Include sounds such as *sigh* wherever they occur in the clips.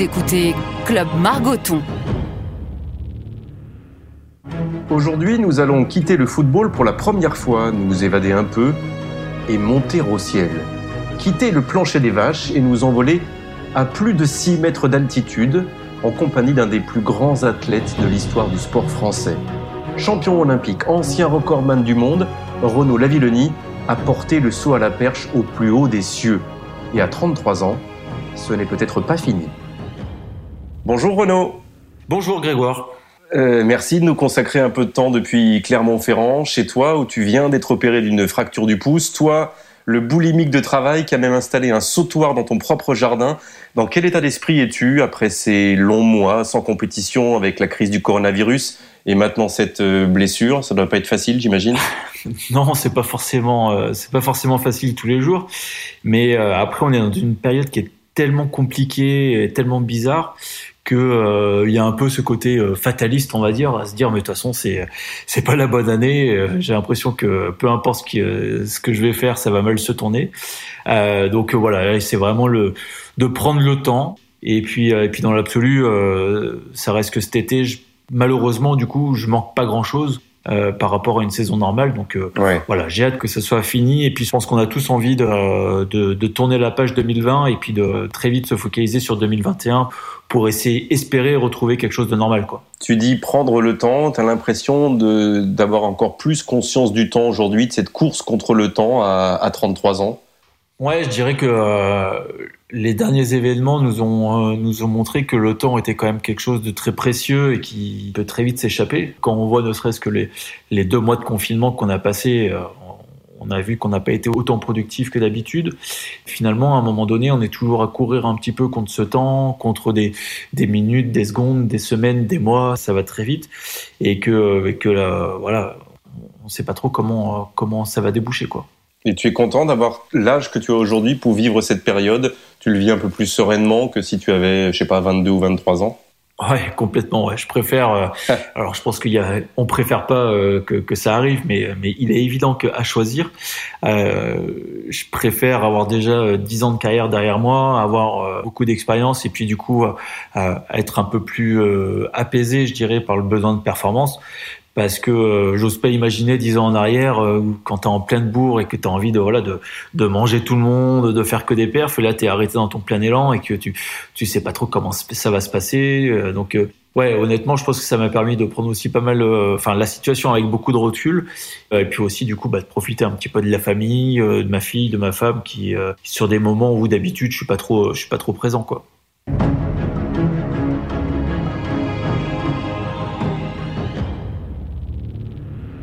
Écoutez Club Margoton. Aujourd'hui, nous allons quitter le football pour la première fois, nous évader un peu et monter au ciel. Quitter le plancher des vaches et nous envoler à plus de 6 mètres d'altitude en compagnie d'un des plus grands athlètes de l'histoire du sport français. Champion olympique, ancien recordman du monde, Renaud Lavillenie a porté le saut à la perche au plus haut des cieux. Et à 33 ans, ce n'est peut-être pas fini. Bonjour Renaud. Bonjour Grégoire. Euh, merci de nous consacrer un peu de temps depuis Clermont-Ferrand, chez toi, où tu viens d'être opéré d'une fracture du pouce. Toi, le boulimique de travail qui a même installé un sautoir dans ton propre jardin. Dans quel état d'esprit es-tu après ces longs mois sans compétition avec la crise du coronavirus et maintenant cette euh, blessure? Ça doit pas être facile, j'imagine. *laughs* non, c'est pas forcément, euh, c'est pas forcément facile tous les jours. Mais après, on est dans une période qui est tellement compliquée, et tellement bizarre que euh, il y a un peu ce côté euh, fataliste, on va dire, à se dire mais de toute façon c'est c'est pas la bonne année. Euh, j'ai l'impression que peu importe ce, qui, ce que je vais faire, ça va mal se tourner. donc voilà, c'est vraiment le de prendre le temps. Et puis et puis dans l'absolu, ça reste que cet été, malheureusement du coup, je manque pas grand chose. Euh, par rapport à une saison normale. Donc euh, voilà, j'ai hâte que ce soit fini. Et puis je pense qu'on a tous envie de, de, de, tourner la page 2020 et puis de très vite se focaliser sur 2021 pour essayer, espérer retrouver quelque chose de normal. Quoi. Tu dis prendre le temps, tu as l'impression d'avoir encore plus conscience du temps aujourd'hui, de cette course contre le temps à, à 33 ans? Ouais, je dirais que euh, les derniers événements nous ont euh, nous ont montré que le temps était quand même quelque chose de très précieux et qui peut très vite s'échapper. Quand on voit ne serait-ce que les les deux mois de confinement qu'on a passé, euh, on a vu qu'on n'a pas été autant productif que d'habitude. Finalement, à un moment donné, on est toujours à courir un petit peu contre ce temps, contre des des minutes, des secondes, des semaines, des mois. Ça va très vite et que et que là, voilà, on sait pas trop comment comment ça va déboucher quoi. Et tu es content d'avoir l'âge que tu as aujourd'hui pour vivre cette période? Tu le vis un peu plus sereinement que si tu avais, je sais pas, 22 ou 23 ans? Ouais, complètement. Ouais. Je préfère. Euh, alors, je pense qu'il y a, on préfère pas euh, que, que, ça arrive, mais mais il est évident qu'à choisir, euh, je préfère avoir déjà 10 ans de carrière derrière moi, avoir beaucoup d'expérience et puis du coup être un peu plus apaisé, je dirais, par le besoin de performance, parce que euh, j'ose pas imaginer dix ans en arrière euh, quand t'es en pleine bourre et que t'as envie de voilà de, de manger tout le monde, de faire que des perfs, et là t'es arrêté dans ton plein élan et que tu tu sais pas trop comment ça va se passer. Euh, donc ouais, honnêtement, je pense que ça m'a permis de prendre aussi pas mal, enfin la situation avec beaucoup de recul, et puis aussi du coup bah, de profiter un petit peu de la famille, de ma fille, de ma femme, qui sur des moments où d'habitude je suis pas trop je suis pas trop présent quoi.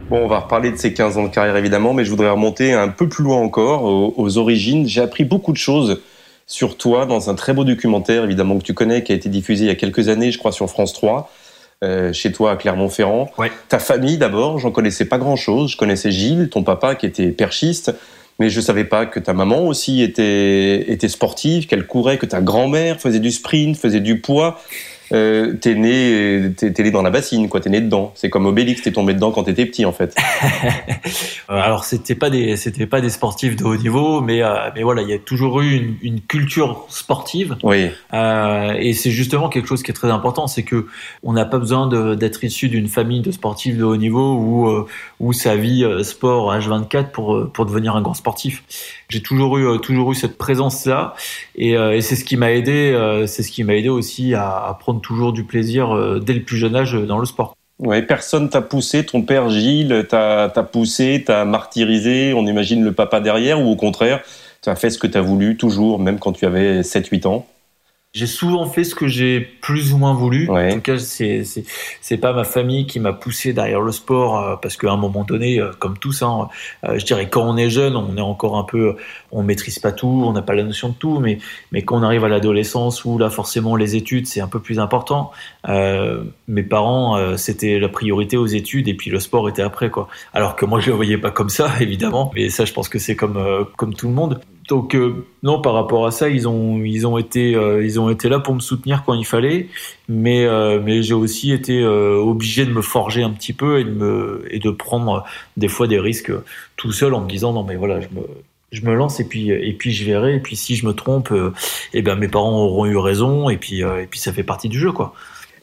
Bon, on va reparler de ces 15 ans de carrière évidemment, mais je voudrais remonter un peu plus loin encore, aux, origines. J'ai appris beaucoup de choses sur toi dans un très beau documentaire, évidemment, que tu connais, qui a été diffusé il y a quelques années, je crois, sur France 3, euh, chez toi à Clermont-Ferrand. Ta famille d'abord, j'en connaissais pas grand-chose. Je connaissais Gilles, ton papa qui était perchiste, mais je savais pas que ta maman aussi était, était sportive, qu'elle courait, que ta grand-mère faisait du sprint, faisait du poids euh, t'es né, t'es, né dans la bassine, quoi. T'es né dedans. C'est comme Obélix, t'es tombé dedans quand t'étais petit, en fait. *laughs* Euh, alors c'était pas des, c'était pas des sportifs de haut niveau, mais euh, mais voilà, il y a toujours eu une, une culture sportive. Oui. Euh, et c'est justement quelque chose qui est très important, c'est que on n'a pas besoin de, d'être issu d'une famille de sportifs de haut niveau ou euh, sa vie sport H24 pour pour devenir un grand sportif. J'ai toujours eu toujours eu cette présence là, et, et c'est ce qui m'a aidé, c'est ce qui m'a aidé aussi à, prendre toujours du plaisir euh, dès le plus jeune âge dans le sport. Ouais, personne t'a poussé, ton père Gilles t'a poussé, t'a martyrisé, on imagine le papa derrière, ou au contraire, tu as fait ce que tu as voulu toujours, même quand tu avais 7-8 ans? J'ai souvent fait ce que j'ai plus ou moins voulu. En tout cas, c'est c'est c'est pas ma famille qui m'a poussé derrière le sport euh, parce qu'à un moment donné, euh, comme tous, hein, euh, je dirais quand on est jeune, on est encore un peu, on maîtrise pas tout, on n'a pas la notion de tout, mais mais quand on arrive à l'adolescence où là forcément les études c'est un peu plus important. mes parents, c'était la priorité aux études et puis le sport était après quoi. Alors que moi je le voyais pas comme ça *laughs* évidemment, mais ça je pense que c'est comme comme tout le monde. Donc euh, non, par rapport à ça, ils ont ils ont été euh, ils ont été là pour me soutenir quand il fallait, mais euh, mais j'ai aussi été obligé de me forger un petit peu et de me et de prendre des fois des risques tout seul en me disant non mais voilà je me je me lance et puis et puis je verrai et puis si je me trompe euh, eh ben mes parents auront eu raison et puis euh, et puis ça fait partie du jeu quoi.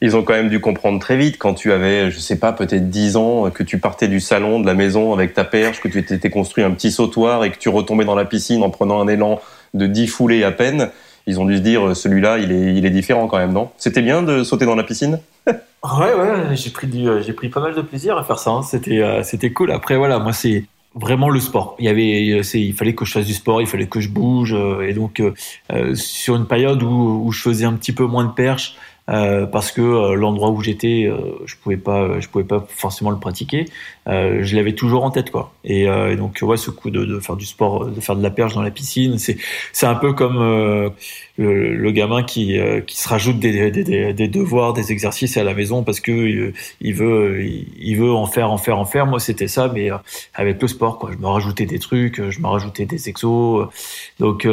Ils ont quand même dû comprendre très vite quand tu avais je sais pas peut-être 10 ans que tu partais du salon de la maison avec ta perche que tu t'étais construit un petit sautoir et que tu retombais dans la piscine en prenant un élan de 10 foulées à peine. Ils ont dû se dire celui-là il est il est différent quand même non? C'était bien de sauter dans la piscine? *laughs* Ouais ouais, j'ai pris du j'ai pris pas mal de plaisir à faire ça, hein. c'était c'était cool. Après voilà, moi c'est vraiment le sport. Il y avait, il fallait que je fasse du sport, il fallait que je bouge, euh, et donc euh, euh, sur une période où, où, je faisais un petit peu moins de perches, euh, parce que euh, l'endroit où j'étais, euh, je pouvais pas, je pouvais pas forcément le pratiquer. Je l'avais toujours en tête, quoi. Et, et, donc, ouais, ce coup de, de, faire du sport, de faire de la perche dans la piscine, c'est, c'est un peu comme le, le, gamin qui, qui se rajoute des, des, des, devoirs, des exercices à la maison parce que il veut, il veut en faire, en faire, en faire. Moi, c'était ça, mais avec le sport, quoi. Je me rajoutais des trucs, je me rajoutais des exos. Donc,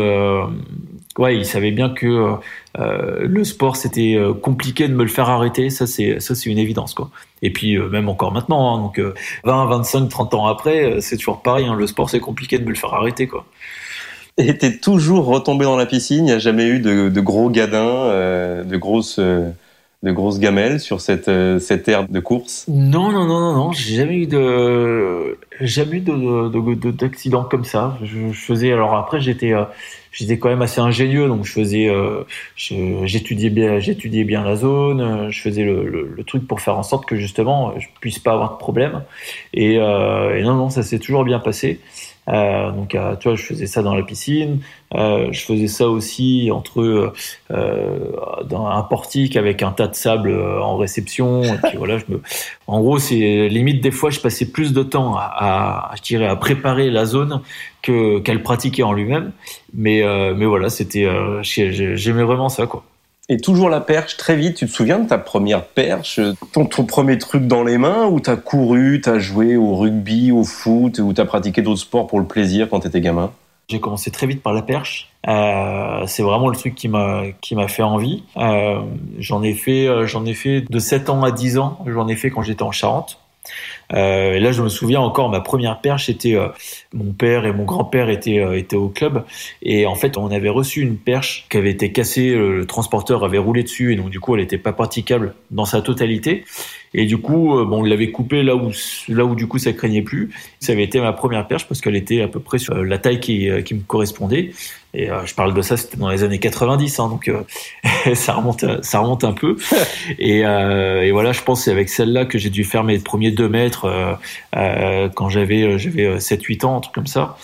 ouais, il savait bien que euh, le sport, c'était euh, compliqué de me le faire arrêter. Ça, c'est ça, c'est une évidence, quoi. Et puis euh, même encore maintenant, hein, donc 20, 25, 30 ans après, c'est toujours pareil. Hein, le sport, c'est compliqué de me le faire arrêter, quoi. Et t'es toujours retombé dans la piscine? Il n'y a jamais eu de, de gros gadins, de grosses de grosses gamelles sur cette cette aire de course? Non non non non non, j'ai jamais eu de jamais eu de d'accident comme ça. Je, faisais alors après j'étais j'étais quand même assez ingénieux, donc je faisais, euh, j'étudiais bien, j'étudiais bien la zone, euh, je faisais le, truc pour faire en sorte que justement je puisse pas avoir de problème. Et, euh, et non, non, ça s'est toujours bien passé. Euh, donc, euh, tu vois, je faisais ça dans la piscine. Euh, je faisais ça aussi entre dans un portique avec un tas de sable en réception. Et puis voilà, je me... En gros, c'est limite des fois, je passais plus de temps à, à je dirais, à préparer la zone que qu'elle pratiquait en lui-même. Mais mais voilà, c'était j'aimais vraiment ça quoi. Et toujours la perche, très vite, tu te souviens de ta première perche, ton, premier truc dans les mains, ou t'as couru, t'as joué au rugby, au foot, ou t'as pratiqué d'autres sports pour le plaisir quand t'étais gamin? J'ai commencé très vite par la perche. Euh, c'est vraiment le truc qui m'a qui m'a fait envie. Euh, j'en ai fait euh, j'en ai fait de 7 ans à 10 ans. J'en ai fait quand j'étais en Charente. Euh, et là, je me souviens encore, ma première perche était euh, mon père et mon grand-père étaient euh, étaient au club et en fait, on avait reçu une perche qui avait été cassée, le transporteur avait roulé dessus et donc du coup, elle n'était pas praticable dans sa totalité. Et du coup, bon, on l'avait coupé là où là où du coup ça craignait plus. Ça avait été ma première perche parce qu'elle était à peu près sur la taille qui qui me correspondait. Et euh, je parle de ça, c'était dans les années 90, hein, donc euh, *laughs* ça remonte, ça remonte un peu. *laughs* et, euh, et, voilà, je pense c'est avec celle-là que j'ai dû faire mes premiers deux mètres euh, quand j'avais j'avais 7-8 ans, un truc comme ça.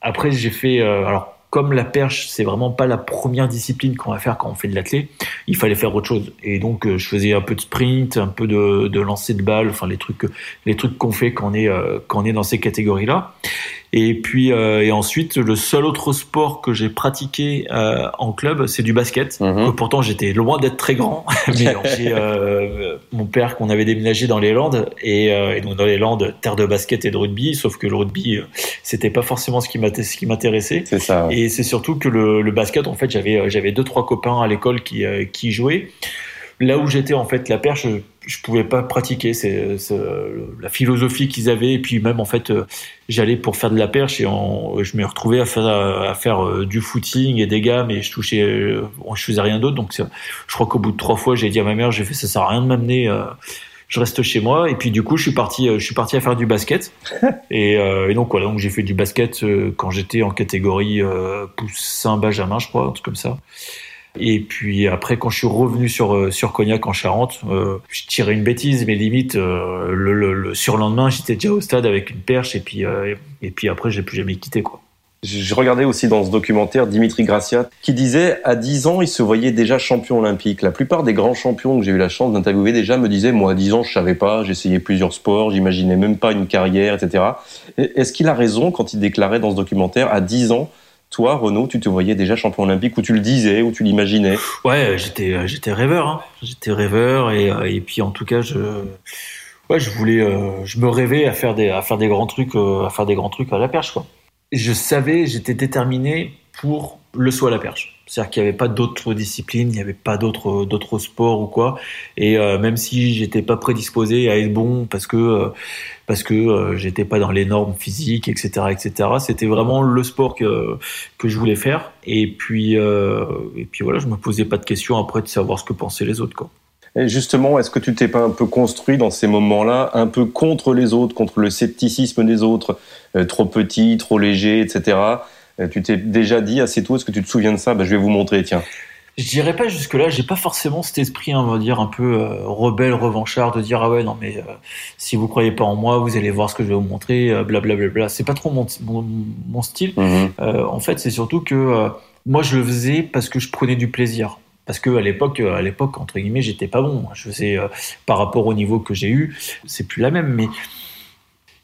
Après, j'ai fait alors comme la perche, c'est vraiment pas la première discipline qu'on va faire quand on fait de l'athlé, il fallait faire autre chose. Et donc, je faisais un peu de sprint, un peu de, de lancer de balle, enfin les trucs, les trucs qu'on fait quand on est quand on est dans ces catégories-là. Et puis euh, et ensuite le seul autre sport que j'ai pratiqué euh, en club, c'est du basket. Mhm. Pourtant j'étais loin d'être très grand, *laughs* mais j'ai euh, mon père qu'on avait déménagé dans les Landes et, et, donc dans les Landes terre de basket et de rugby, sauf que le rugby c'était pas forcément ce qui m'intéressait. C'est ça. Et c'est surtout que le, le, basket en fait j'avais j'avais deux trois copains à l'école qui qui jouaient. Là où j'étais en fait la perche, je pouvais pas pratiquer. C'est la philosophie qu'ils avaient. Et puis même en fait, euh, j'allais pour faire de la perche et je me retrouvais à faire, à faire euh, du footing et des gammes et je touchais, euh, je faisais rien d'autre. Donc je crois qu'au bout de trois fois, j'ai dit à ma mère, j'ai fait ça sert à rien de m'amener. je reste chez moi et puis du coup je suis parti je suis parti à faire du basket *laughs* et, et donc voilà donc j'ai fait du basket quand j'étais en catégorie poussin benjamin je crois un truc comme ça et puis après, quand je suis revenu sur euh, sur Cognac en Charente, euh, je tirais une bêtise, mais limite euh, le, le, le, surlendemain, j'étais déjà au stade avec une perche, et puis euh, et puis après, j'ai plus jamais quitté quoi. Je regardais aussi dans ce documentaire Dimitri Gracia qui disait à 10 ans, il se voyait déjà champion olympique. La plupart des grands champions que j'ai eu la chance d'interviewer déjà me disaient, moi à 10 ans, je savais pas, j'essayais plusieurs sports, j'imaginais même pas une carrière, etc. Est-ce qu'il a raison quand il déclarait dans ce documentaire, à 10 ans, toi, Renaud, tu te voyais déjà champion olympique, ou tu le disais, ou tu l'imaginais? Ouais, j'étais, euh, j'étais rêveur. Hein. J'étais rêveur, et, euh, et puis en tout cas, je, ouais, je voulais, euh, je me rêvais à faire des, à faire des grands trucs, à faire des grands trucs à la perche, quoi. Je savais, j'étais déterminé pour le saut à la perche. C'est-à-dire qu'il n'y avait pas d'autres disciplines, il n'y avait pas d'autres d'autres sports ou quoi. Et même si j'étais pas prédisposé à être bon parce que parce que euh, j'étais pas dans les normes physiques, etc., etc. C'était vraiment le sport que que je voulais faire. Et puis et puis voilà, je me posais pas de questions après de savoir ce que pensaient les autres. Et justement, est-ce que tu t'es pas un peu construit dans ces moments-là, un peu contre les autres, contre le scepticisme des autres, trop petit, trop léger, etc. Euh, tu t'es déjà dit assez tôt, est-ce que tu te souviens de ça? Bah, Je vais vous montrer, tiens. Je dirais pas jusque là, j'ai pas forcément cet esprit, on va dire un peu euh, rebelle, revanchard, de dire ah ouais non mais euh, si vous croyez pas en moi, vous allez voir ce que je vais vous montrer, blablabla. Bla, bla, C'est pas trop mon, mon, style. Mhm. en fait, c'est surtout que moi je le faisais parce que je prenais du plaisir. Parce que à l'époque, à l'époque entre guillemets, j'étais pas bon. Je faisais par rapport au niveau que j'ai eu, c'est plus la même, mais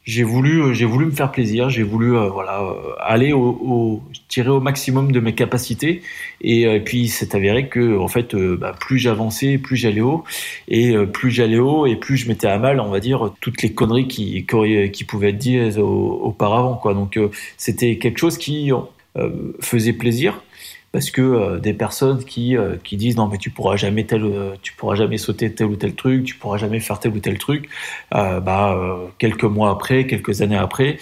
j'ai voulu euh, j'ai voulu me faire plaisir j'ai voulu euh, voilà euh, aller au, au, tirer au maximum de mes capacités. Et, puis c'est avéré que en fait bah, plus j'avançais plus j'allais haut. Et plus j'allais haut et plus je mettais à mal on va dire toutes les conneries qui qui, pouvaient être dites auparavant quoi. Donc c'était quelque chose qui faisait plaisir parce que euh, des personnes qui euh, qui disent non mais tu pourras jamais tel euh, tu pourras jamais sauter tel ou tel truc tu pourras jamais faire tel ou tel truc bah quelques mois après quelques années après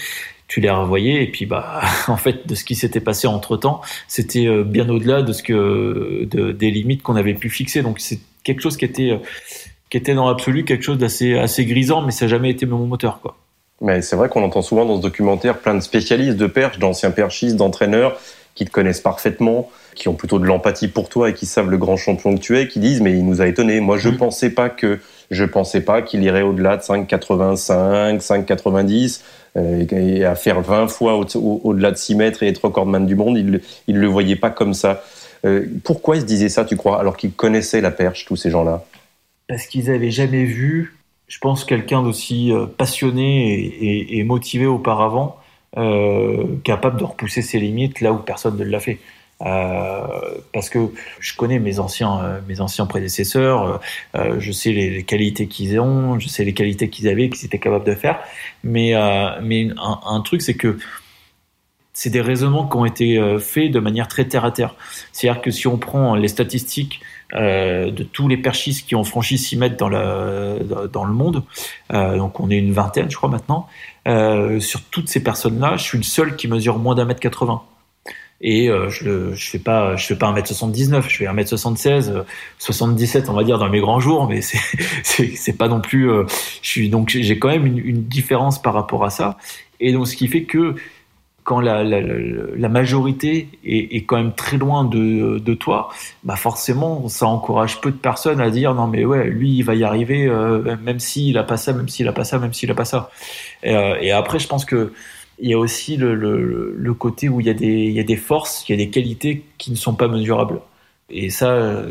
tu les revoyais et puis bah *laughs* en fait de ce qui s'était passé entre temps c'était bien au-delà de ce que de, des limites qu'on avait pu fixer. Donc c'est quelque chose qui était qui était dans l'absolu quelque chose d'assez assez grisant mais ça n'a jamais été mon moteur quoi. Mais c'est vrai qu'on entend souvent dans ce documentaire plein de spécialistes de perche d'anciens perchistes d'entraîneurs qui te connaissent parfaitement qui ont plutôt de l'empathie pour toi et qui savent le grand champion que tu es, qui disent mais il nous a étonné. Moi, je mm. pensais pas que je pensais pas qu'il irait au-delà de 5,85, 5,90 euh, et à faire 20 fois au-delà de 6 mètres et être recordman du monde. Il, il le voyait pas comme ça. Euh, pourquoi ils se disaient ça, tu crois, alors qu'ils connaissaient la perche, tous ces gens-là? Parce qu'ils avaient jamais vu, je pense, quelqu'un d'aussi euh, passionné et, et, motivé auparavant, capable de repousser ses limites là où personne ne l'a fait. Euh, parce que je connais mes anciens, euh, mes anciens prédécesseurs, euh, je sais les, qualités qu'ils ont, je sais les qualités qu'ils avaient, qu'ils étaient capables de faire. Mais, mais un, truc, c'est que c'est des raisonnements qui ont été faits de manière très terre à terre. C'est-à-dire que si on prend les statistiques de tous les perchistes qui ont franchi 6 mètres dans, dans le monde, donc on est une vingtaine, je crois maintenant, sur toutes ces personnes-là, je suis le seul qui mesure moins d'un mètre 80 et euh, je je fais pas je fais pas 1m79 je fais 1m76 77 on va dire dans mes grands jours mais *laughs* c'est pas non plus euh, je suis donc j'ai quand même une, différence par rapport à ça. Et donc ce qui fait que quand la, majorité est, quand même très loin de, toi, bah forcément, ça encourage peu de personnes à dire non mais ouais, lui il va y arriver, euh, même s'il a pas ça, même s'il a pas ça, même s'il a pas ça. Et, et après, je pense que il y a aussi le, côté où il y, a des, il y a des forces, il y a des qualités qui ne sont pas mesurables. Et ça,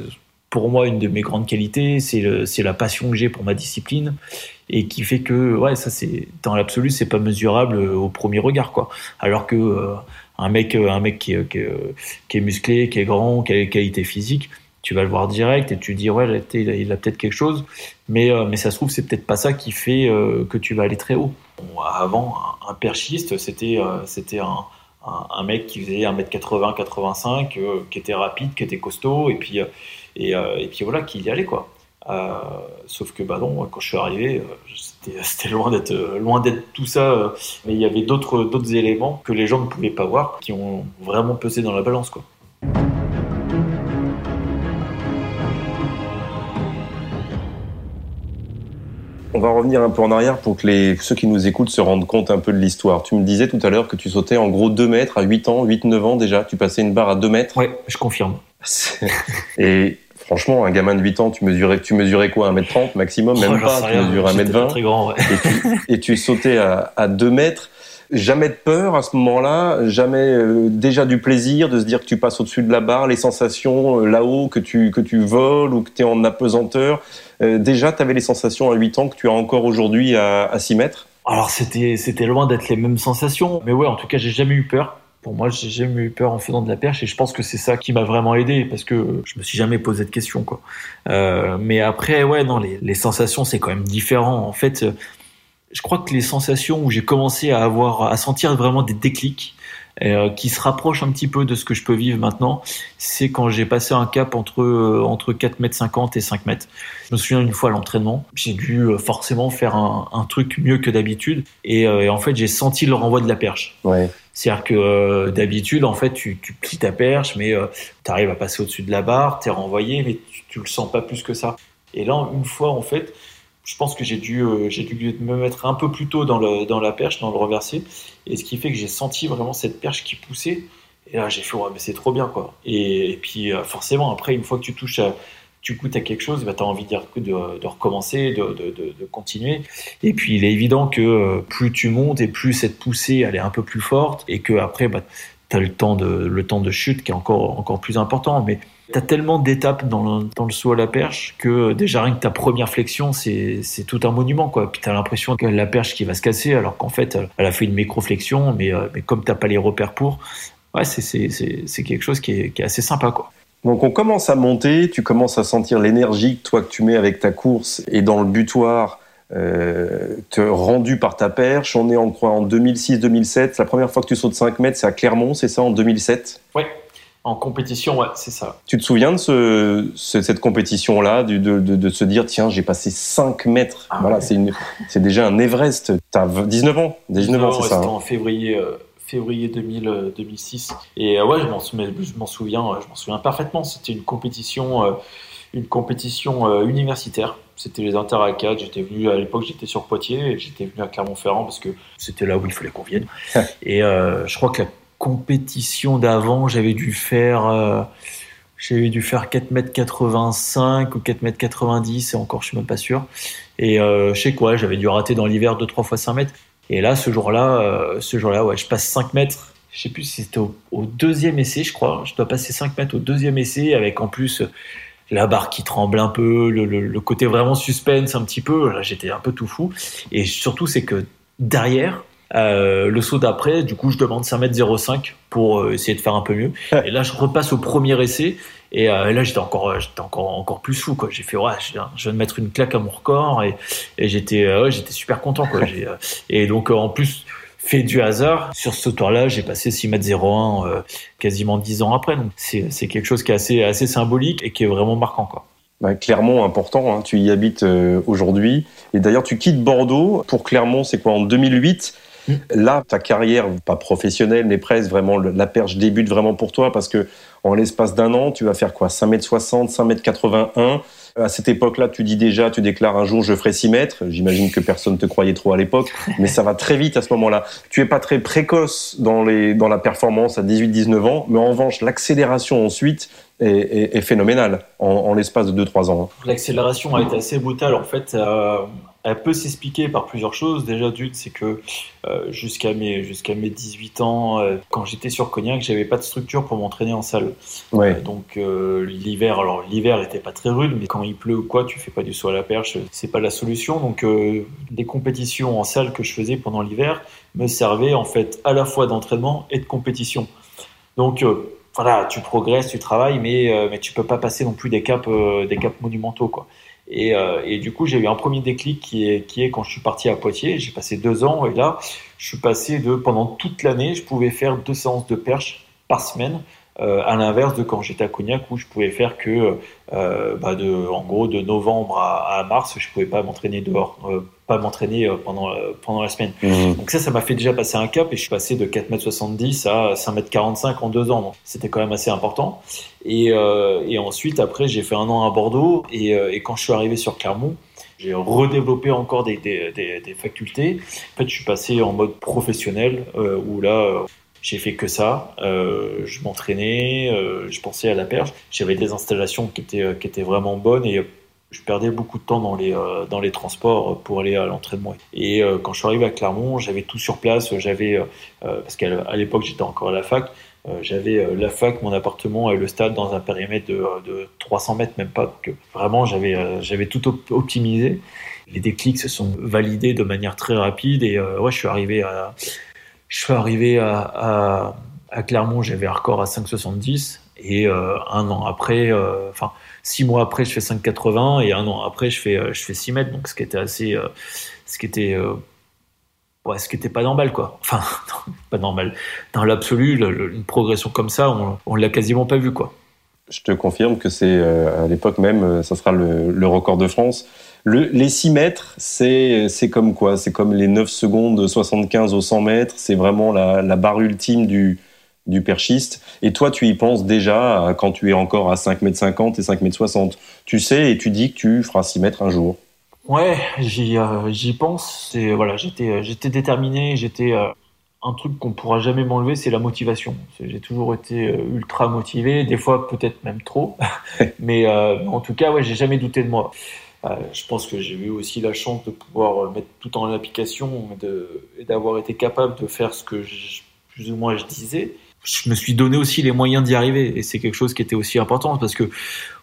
pour moi, une de mes grandes qualités, c'est la passion que j'ai pour ma discipline et qui fait que, ouais, ça, c'est dans l'absolu, c'est pas mesurable au premier regard, quoi. Alors que euh, un mec, un mec qui, est musclé, qui est grand, qui a des qualités physiques, tu vas le voir direct et tu dis ouais, il a peut-être quelque chose, mais euh, mais ça se trouve c'est peut-être pas ça qui fait euh, que tu vas aller très haut. avant, un, perchiste, c'était euh, c'était un, un, mec qui faisait 1m80, 85, qui était rapide, qui était costaud, et puis et puis voilà, qui y allait quoi. Sauf que bah non, quand je suis arrivé, *laughs* c'était loin d'être loin d'être tout ça, mais il y avait d'autres d'autres éléments que les gens ne pouvaient pas voir, qui ont vraiment pesé dans la balance quoi. On va revenir un peu en arrière pour que les, ceux qui nous écoutent se rendent compte un peu de l'histoire. Tu me disais tout à l'heure que tu sautais en gros 2 mètres à 8 ans, 8-9 ans déjà. Tu passais une barre à 2 mètres? Oui, je confirme. *laughs* Et franchement, un gamin de 8 ans, tu mesurais, tu mesurais quoi 1m30 maximum Même oh, pas, tu mesurais 1m20. Très grand, ouais. et, tu, sautais à, à 2 mètres. Jamais de peur à ce moment-là, jamais euh, déjà du plaisir de se dire que tu passes au-dessus de la barre, les sensations euh, là-haut, que tu, que tu voles ou que tu es en apesanteur. Euh, déjà, tu avais les sensations à 8 ans que tu as encore aujourd'hui à, à 6 mètres Alors, c'était, c'était loin d'être les mêmes sensations. Mais ouais, en tout cas, j'ai jamais eu peur. Pour moi, j'ai jamais eu peur en faisant de la perche et je pense que c'est ça qui m'a vraiment aidé parce que je me suis jamais posé de questions quoi. Euh, mais après, ouais, non, les, les sensations c'est quand même différent. En fait, je crois que les sensations où j'ai commencé à avoir, à sentir vraiment des déclics, euh, qui se rapproche un petit peu de ce que je peux vivre maintenant, c'est quand j'ai passé un cap entre euh, entre 4 mètres 50 et 5 mètres. Je me souviens une fois à l'entraînement, j'ai dû euh, forcément faire un, un truc mieux que d'habitude et, et, en fait j'ai senti le renvoi de la perche. Ouais. C'est-à-dire que d'habitude, en fait, tu, tu plies ta perche, mais tu arrives à passer au-dessus de la barre, tu es renvoyé, mais tu, tu le sens pas plus que ça. Et là, une fois, en fait, je pense que j'ai dû, euh, j'ai dû me mettre un peu plus tôt dans, le, dans la perche, dans le reversé, et ce qui fait que j'ai senti vraiment cette perche qui poussait. Et là, j'ai fait, ouais, mais c'est trop bien, quoi. Et, puis, euh, forcément, après, une fois que tu touches à, tu goûtes à quelque chose, bah, tu as envie de, de, recommencer, de, continuer. Et puis, il est évident que euh, plus tu montes et plus cette poussée, elle est un peu plus forte, et que après, bah, as le temps, de, le temps de chute qui est encore, encore plus important. Mais T'as tellement d'étapes dans, dans, le saut à la perche que déjà rien que ta première flexion, c'est tout un monument. Quoi. Puis t'as l'impression que la perche qui va se casser, alors qu'en fait, elle a fait une micro-flexion, mais, euh, mais comme t'as pas les repères pour, ouais, c'est quelque chose qui est, qui est assez sympa. Quoi. Donc on commence à monter, tu commences à sentir l'énergie que toi que tu mets avec ta course et dans le butoir te, rendu par ta perche. On est en, en 2006-2007. La première fois que tu sautes 5 mètres, c'est à Clermont, c'est ça, en 2007 Oui. En compétition, ouais, c'est ça. Tu te souviens de ce, cette compétition-là, de, de, de, se dire, tiens, j'ai passé 5 mètres. Ah voilà, c'est déjà un Everest. Tu as 19 ans 19 ans, c'est ça. Hein. en février, euh, février 2000, 2006. Euh, Et euh, ouais, je m'en souviens, je m'en souviens parfaitement. C'était une compétition, une compétition universitaire. C'était les Inter 4 J'étais venu à l'époque, j'étais sur Poitiers. J'étais venu à Clermont-Ferrand parce que c'était là où il fallait qu'on vienne. *laughs* Et je crois que la compétition d'avant, j'avais dû faire, euh, j'avais dû faire 4 mètres 85 ou 4 mètres 90 et encore, je suis même pas sûr. Et euh, je sais quoi, j'avais dû rater dans l'hiver 2 trois fois 5 mètres. Et là, ce jour-là, euh, ce jour-là, ouais, je passe 5 mètres. Je sais plus si c'était au, deuxième essai, je crois. Je dois passer 5 mètres au deuxième essai avec en plus la barre qui tremble un peu, le, le côté vraiment suspense un petit peu. Là, j'étais un peu tout fou. Et surtout, c'est que derrière, euh, le saut d'après, du coup, je demande 5m05 pour euh, essayer de faire un peu mieux. Et là, je repasse au premier essai. Et euh, là, j'étais encore, j'étais encore, encore plus fou. Quoi. J'ai fait, ouais, je viens, de mettre une claque à mon record. Et, et j'étais, ouais, j'étais super content. Quoi. *laughs* et donc, en plus, fait du hasard, sur ce tour-là, j'ai passé 6m01 quasiment 10 ans après. Donc, c'est, quelque chose qui est assez, assez symbolique et qui est vraiment marquant. Quoi. Bah, Clermont, important, hein, tu y habites aujourd'hui. Et d'ailleurs, tu quittes Bordeaux pour Clermont, c'est quoi, en 2008 Mm. Là, ta carrière, pas professionnelle, mais presque, vraiment, la perche débute vraiment pour toi parce que en l'espace d'un an, tu vas faire quoi? 5m60, 5m81 à cette époque-là, tu dis déjà, tu déclares un jour, je ferai 6 mètres. J'imagine que personne ne te croyait trop à l'époque, *laughs* mais ça va très vite à ce moment-là. Tu es pas très précoce dans, les, dans la performance à 18-19 ans, mais en revanche, l'accélération ensuite est, est, phénoménale en, l'espace de 2-3 ans. Hein. L'accélération a été assez brutale. En fait, euh, elle peut s'expliquer par plusieurs choses. Déjà, d'une, c'est que euh, jusqu'à mes, jusqu'à mes 18 ans, euh, quand j'étais sur Cognac, j'avais pas de structure pour m'entraîner en salle. Ouais. Euh, donc l'hiver, alors l'hiver était pas très rude, mais quand il pleut ou quoi, tu fais pas du saut à la perche, c'est pas la solution. Donc les compétitions en salle que je faisais pendant l'hiver me servaient en fait à la fois d'entraînement et de compétition. Donc voilà, tu progresses, tu travailles, mais mais tu peux pas passer non plus des caps des caps monumentaux quoi. Et, euh, et, du coup, j'ai eu un premier déclic qui est, qui est quand je suis parti à Poitiers. J'ai passé deux ans et là, je suis passé de pendant toute l'année, je pouvais faire deux séances de perche par semaine. Euh, à l'inverse de quand j'étais à Cognac où je pouvais faire que euh, bah de en gros de novembre à, à mars je pouvais pas m'entraîner dehors euh, pas m'entraîner pendant pendant la semaine mmh. donc ça ça m'a fait déjà passer un cap et je suis passé de 4m70 à 5m45 en deux ans donc c'était quand même assez important et, et ensuite après j'ai fait un an à Bordeaux et, et quand je suis arrivé sur Clermont j'ai redéveloppé encore des, des, des, des, facultés. En fait, je suis passé en mode professionnel, euh, où là, j'ai fait que ça. Euh, je m'entraînais, euh, je pensais à la perche. J'avais des installations qui étaient, qui étaient vraiment bonnes et je perdais beaucoup de temps dans les, euh, dans les transports pour aller à l'entraînement. Et euh, quand je suis arrivé à Clermont, j'avais tout sur place. J'avais, euh, parce qu'à l'époque j'étais encore à la fac, j'avais la fac, mon appartement et le stade dans un périmètre de, de 300 mètres, même pas. Donc vraiment, j'avais, j'avais tout optimisé. Les déclics se sont validés de manière très rapide et ouais, je suis arrivé à je suis arrivé à, Clermont, j'avais un record à 5,70 et euh, un an après, euh, enfin six mois après, je fais 5,80 et un an après, je fais euh, je fais 6 mètres, donc ce qui était assez, ce qui était ouais, ce qui n'était pas normal, quoi. Enfin, *laughs* pas normal. Dans l'absolu, une progression comme ça, on, on l'a quasiment pas vu, quoi. Je te confirme que c'est à l'époque même, ça sera le, record de France. Le, les 6 mètres, c'est comme quoi? C'est comme les 9 secondes 75 au 100 mètres. C'est vraiment la, la, barre ultime du, du perchiste. Et toi, tu y penses déjà quand tu es encore à 5 mètres 50 et 5 mètres 60. Tu sais et tu dis que tu feras 6 mètres un jour. Ouais, j'y euh, pense. C'est voilà, j'étais euh, j'étais déterminé. J'étais euh, un truc qu'on pourra jamais m'enlever, c'est la motivation. J'ai toujours été ultra motivé, des fois peut-être même trop, *laughs* mais en tout cas, ouais, j'ai jamais douté de moi. Je pense que j'ai eu aussi la chance de pouvoir mettre tout en application et d'avoir été capable de faire ce que plus ou moins je disais. Je me suis donné aussi les moyens d'y arriver et c'est quelque chose qui était aussi important parce que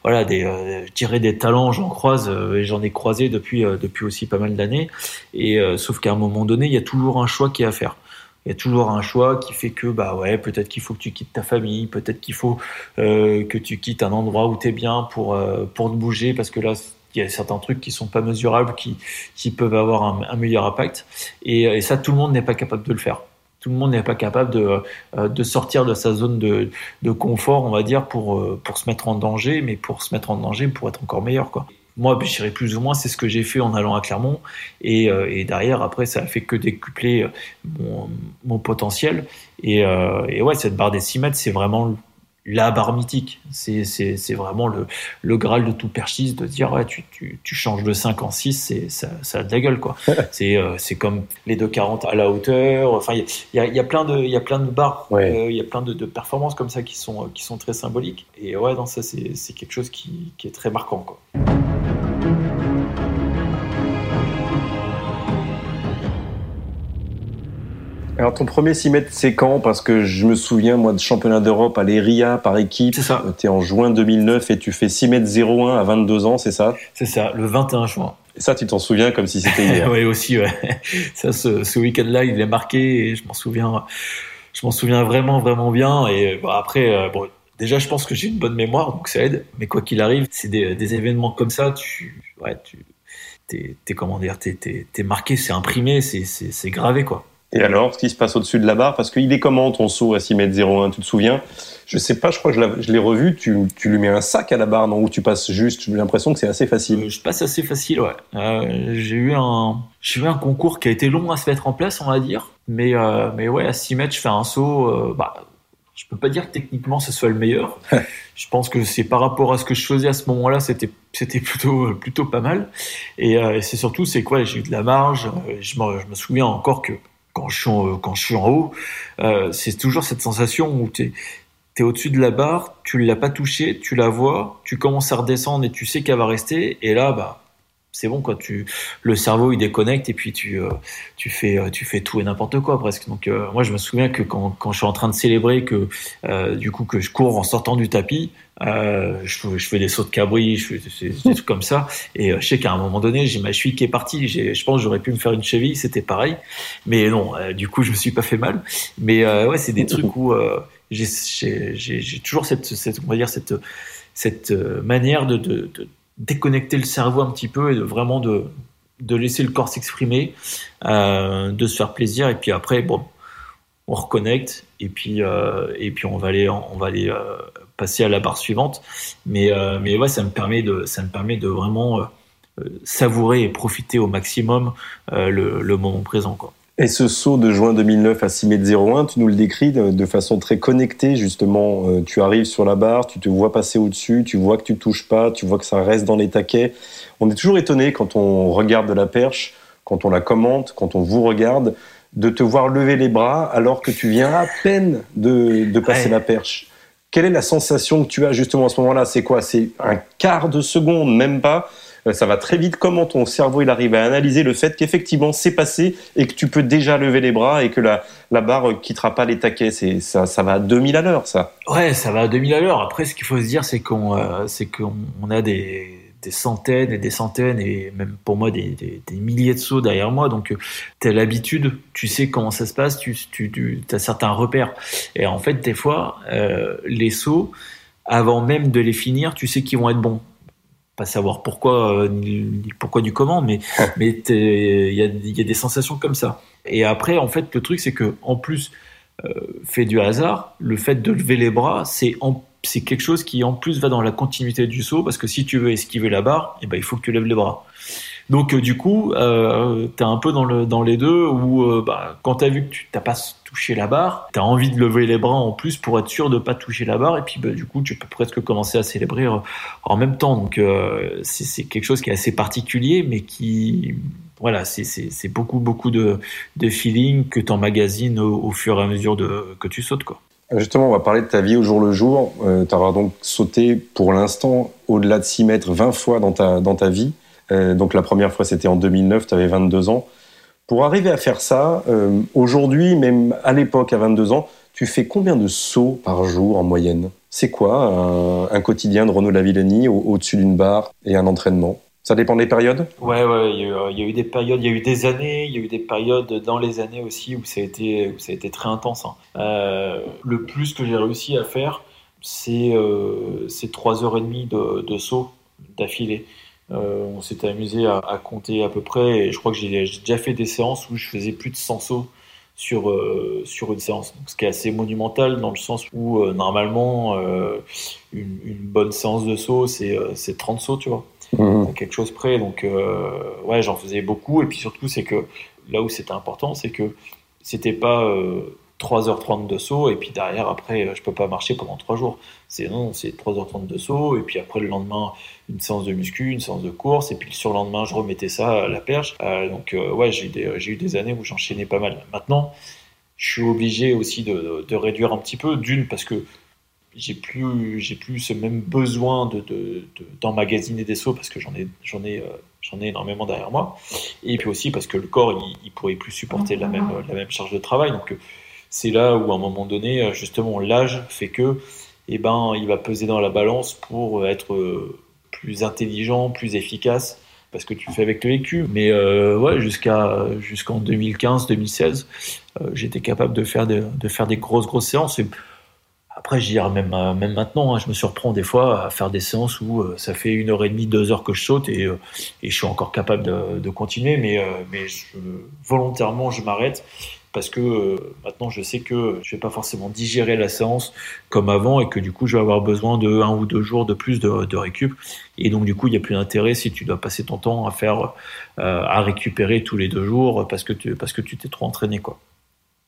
voilà des euh, je dirais des talents j'en croise euh, et j'en ai croisé depuis euh, depuis aussi pas mal d'années. Et sauf qu'à un moment donné il y a toujours un choix qui est à faire. Il y a toujours un choix qui fait que bah ouais peut-être qu'il faut que tu quittes ta famille peut-être qu'il faut que tu quittes un endroit où tu es bien pour pour te bouger parce que là il y a certains trucs qui sont pas mesurables qui qui peuvent avoir un, meilleur impact et, ça tout le monde n'est pas capable de le faire tout le monde n'est pas capable de, euh, de sortir de sa zone de, de, confort, on va dire, pour, euh, pour se mettre en danger, mais pour se mettre en danger, pour être encore meilleur, quoi. Moi, je dirais plus ou moins, c'est ce que j'ai fait en allant à Clermont. Et, euh, et, derrière, après, ça a fait que décupler mon, mon potentiel. Et, et ouais, cette barre des 6 mètres, c'est vraiment la barre mythique. C'est, c'est, c'est vraiment le, le Graal de tout perchiste de dire ouais, tu, tu, tu changes de 5 en 6, c'est, ça, ça a de la gueule. Quoi. *laughs* c'est, euh, c'est comme les 2,40 à la hauteur. Enfin, il y a, y, a, plein de, y a plein de barres, euh, il y a plein de, de, performances comme ça qui sont, qui sont très symboliques. Et ouais, non, ça, c'est, c'est quelque chose qui, qui est très marquant. Quoi. Alors ton premier 6 mètres, c'est quand? Parce que je me souviens, moi, de championnat d'Europe à l'ERIA par équipe. C'est ça. Euh, tu es en juin 2009 et tu fais 6 mètres 01 à 22 ans, c'est ça? C'est ça, le 21 juin. Et ça, tu t'en souviens comme si c'était hier. *laughs* oui, aussi, ouais. Ça, ce, ce week-end-là, il est marqué et je m'en souviens, je m'en souviens vraiment, vraiment bien. Et bon, après, euh, bon, déjà, je pense que j'ai une bonne mémoire, donc ça aide. Mais quoi qu'il arrive, c'est des, des, événements comme ça, tu, ouais, tu, t'es, comment dire, t'es, marqué, c'est imprimé, c'est gravé, quoi. Et alors, ce qui se passe au-dessus de la barre, parce qu'il est comment ton saut à 6 mètres 01, tu te souviens? Je sais pas, je crois que je l'ai revu, tu, tu, lui mets un sac à la barre, non Ou tu passes juste, j'ai l'impression que c'est assez facile. Euh, je passe assez facile, ouais. Euh, j'ai eu un eu un concours qui a été long à se mettre en place, on va dire. Mais, euh, mais ouais, à 6 mètres, je fais un saut, euh, bah, je peux pas dire que techniquement ce soit le meilleur. *laughs* je pense que c'est par rapport à ce que je faisais à ce moment-là, c'était c'était plutôt plutôt pas mal. Et, euh, et c'est surtout c'est quoi? J'ai eu de la marge. Je me, je me souviens encore que quand je suis en, quand je suis en haut, euh, c'est toujours cette sensation où tu es, au-dessus de la barre, tu l'as pas touchée, tu la vois, tu commences à redescendre et tu sais qu'elle va rester, et là, bah, c'est bon quoi. Tu, le cerveau il déconnecte et puis tu, euh, tu fais, euh, tu fais tout et n'importe quoi presque. Donc euh, moi je me souviens que quand, quand je suis en train de célébrer que du coup que je cours en sortant du tapis, je, fais des sauts de cabri, je fais des, trucs comme ça. Et je sais qu'à un moment donné j'ai ma cheville qui est partie. Je pense j'aurais pu me faire une cheville, c'était pareil. Mais non, du coup je me suis pas fait mal. Mais ouais c'est des trucs où j'ai toujours cette, cette, on va dire cette, cette manière de, de déconnecter le cerveau un petit peu et de vraiment de, de laisser le corps s'exprimer, euh, de se faire plaisir et puis après bon on reconnecte et puis euh, et puis on va aller on va aller euh, passer à la barre suivante mais mais ouais ça me permet de ça me permet de vraiment savourer et profiter au maximum le, le moment présent quoi. Et ce saut de juin 2009 à 6 mètres 01, tu nous le décris de, façon très connectée, justement. Euh, tu arrives sur la barre, tu te vois passer au-dessus, tu vois que tu touches pas, tu vois que ça reste dans les taquets. On est toujours étonné quand on regarde de la perche, quand on la commente, quand on vous regarde, de te voir lever les bras alors que tu viens à peine de, de passer la perche. Quelle est la sensation que tu as justement à ce moment-là? C'est quoi? C'est un quart de seconde, même pas? Ça va très vite. Comment ton cerveau il arrive à analyser le fait qu'effectivement c'est passé et que tu peux déjà lever les bras et que la, la barre quittera pas les taquets? C'est ça, ça va à 2000 à l'heure, ça. Ouais, ça va à 2000 à l'heure. Après, ce qu'il faut se dire, c'est qu'on euh, c'est qu'on a des des centaines et des centaines et même pour moi des, des, milliers de sauts derrière moi donc euh, tu as l'habitude tu sais comment ça se passe tu, tu, tu as certains repères et en fait des fois euh, les sauts avant même de les finir tu sais qu'ils vont être bons pas savoir pourquoi ni, pourquoi du comment, mais *laughs* mais il y a, y a des sensations comme ça. Et après, en fait, le truc c'est que en plus fait du hasard, le fait de lever les bras, c'est en c'est quelque chose qui en plus va dans la continuité du saut parce que si tu veux esquiver la barre, eh ben, il faut que tu lèves les bras. Donc euh, du coup, euh, tu es un peu dans, le, dans les deux où euh, bah, quand tu as vu que tu n'as pas touché la barre, tu as envie de lever les bras en plus pour être sûr de pas toucher la barre et puis bah, du coup, tu peux presque commencer à célébrer euh, en même temps. Donc euh, c'est quelque chose qui est assez particulier mais qui voilà, c'est beaucoup beaucoup de, feeling que tu emmagasines au, au, fur et à mesure de, que tu sautes quoi. Justement, on va parler de ta vie au jour le jour. Tu auras donc sauté pour l'instant au-delà de 6 mètres 20 fois dans ta, dans ta vie. Euh, donc la première fois, c'était en 2009, tu avais 22 ans. Pour arriver à faire ça, euh, aujourd'hui, même à l'époque, à 22 ans, tu fais combien de sauts par jour en moyenne? C'est quoi un, quotidien de Renaud Lavillenie au-dessus d'une barre et un entraînement? Ça dépend des périodes? Ouais, ouais, il y, a, eu des périodes, il y a eu des années, il y a eu des périodes dans les années aussi où ça a été, où ça a été très intense. Hein. Euh, le plus que j'ai réussi à faire, c'est euh, 3h30 de, de saut d'affilée. Euh, on s'était amusé à, à, compter à peu près, et je crois que j'ai déjà fait des séances où je faisais plus de 100 sauts sur, euh, sur une séance. Donc, ce qui est assez monumental dans le sens où euh, normalement, une, une, bonne séance de saut, c'est 30 sauts, tu vois. Mmh. quelque chose près. Donc, ouais, j'en faisais beaucoup. Et puis surtout, c'est que là où c'était important, c'est que c'était pas euh, 3h30 de saut et puis derrière, après, je peux pas marcher pendant 3 jours. C'est non, c'est 3h30 de saut et puis après, le lendemain, une séance de muscu, une séance de course et puis le surlendemain, je remettais ça à la perche. Euh, donc, euh, ouais, j'ai eu, des années où j'enchaînais pas mal. Maintenant, je suis obligé aussi de, réduire un petit peu. D'une, parce que j'ai plus plus ce même besoin de d'emmagasiner de, des sauts parce que j'en ai ai euh, ai énormément derrière moi et puis aussi parce que le corps il, il pourrait plus supporter la même la même charge de travail donc c'est là où à un moment donné justement l'âge fait que eh ben il va peser dans la balance pour être plus intelligent plus efficace parce que tu fais avec le vécu mais euh, ouais jusqu'à jusqu'en 2015 2016 euh, j'étais capable de faire de, de faire des grosses grosses séances. Et, après, dirais même, euh, même maintenant, hein, je me surprends des fois à faire des séances où ça fait une heure et demie, deux heures que je saute et, et je suis encore capable de, de continuer, mais, mais volontairement, je m'arrête parce que maintenant, je sais que je vais pas forcément digérer la séance comme avant et que du coup, je vais avoir besoin de un ou deux jours de plus de, récup. Et donc, du coup, il n'y a plus d'intérêt si tu dois passer ton temps à faire, à récupérer tous les deux jours parce que tu, parce que tu t'es trop entraîné, quoi.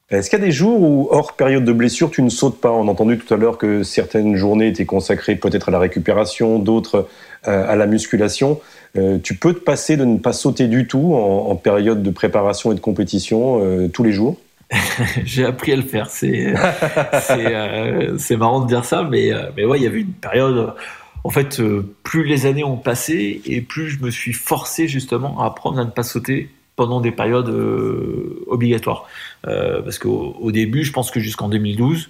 Est-ce qu'il y a des jours où, hors période de blessure, tu ne sautes pas? On a entendu tout à l'heure que certaines journées étaient consacrées peut-être à la récupération, d'autres euh, à la musculation. Euh, tu peux te passer de ne pas sauter du tout en, période de préparation et de compétition euh, tous les jours *laughs* J'ai appris à le faire. C'est c'est marrant de dire ça, mais mais ouais, il y avait une période. En fait, plus les années ont passé et plus je me suis forcé justement à apprendre à ne pas sauter pendant des périodes euh, obligatoires. Euh, parce qu'au au début, je pense que jusqu'en 2012,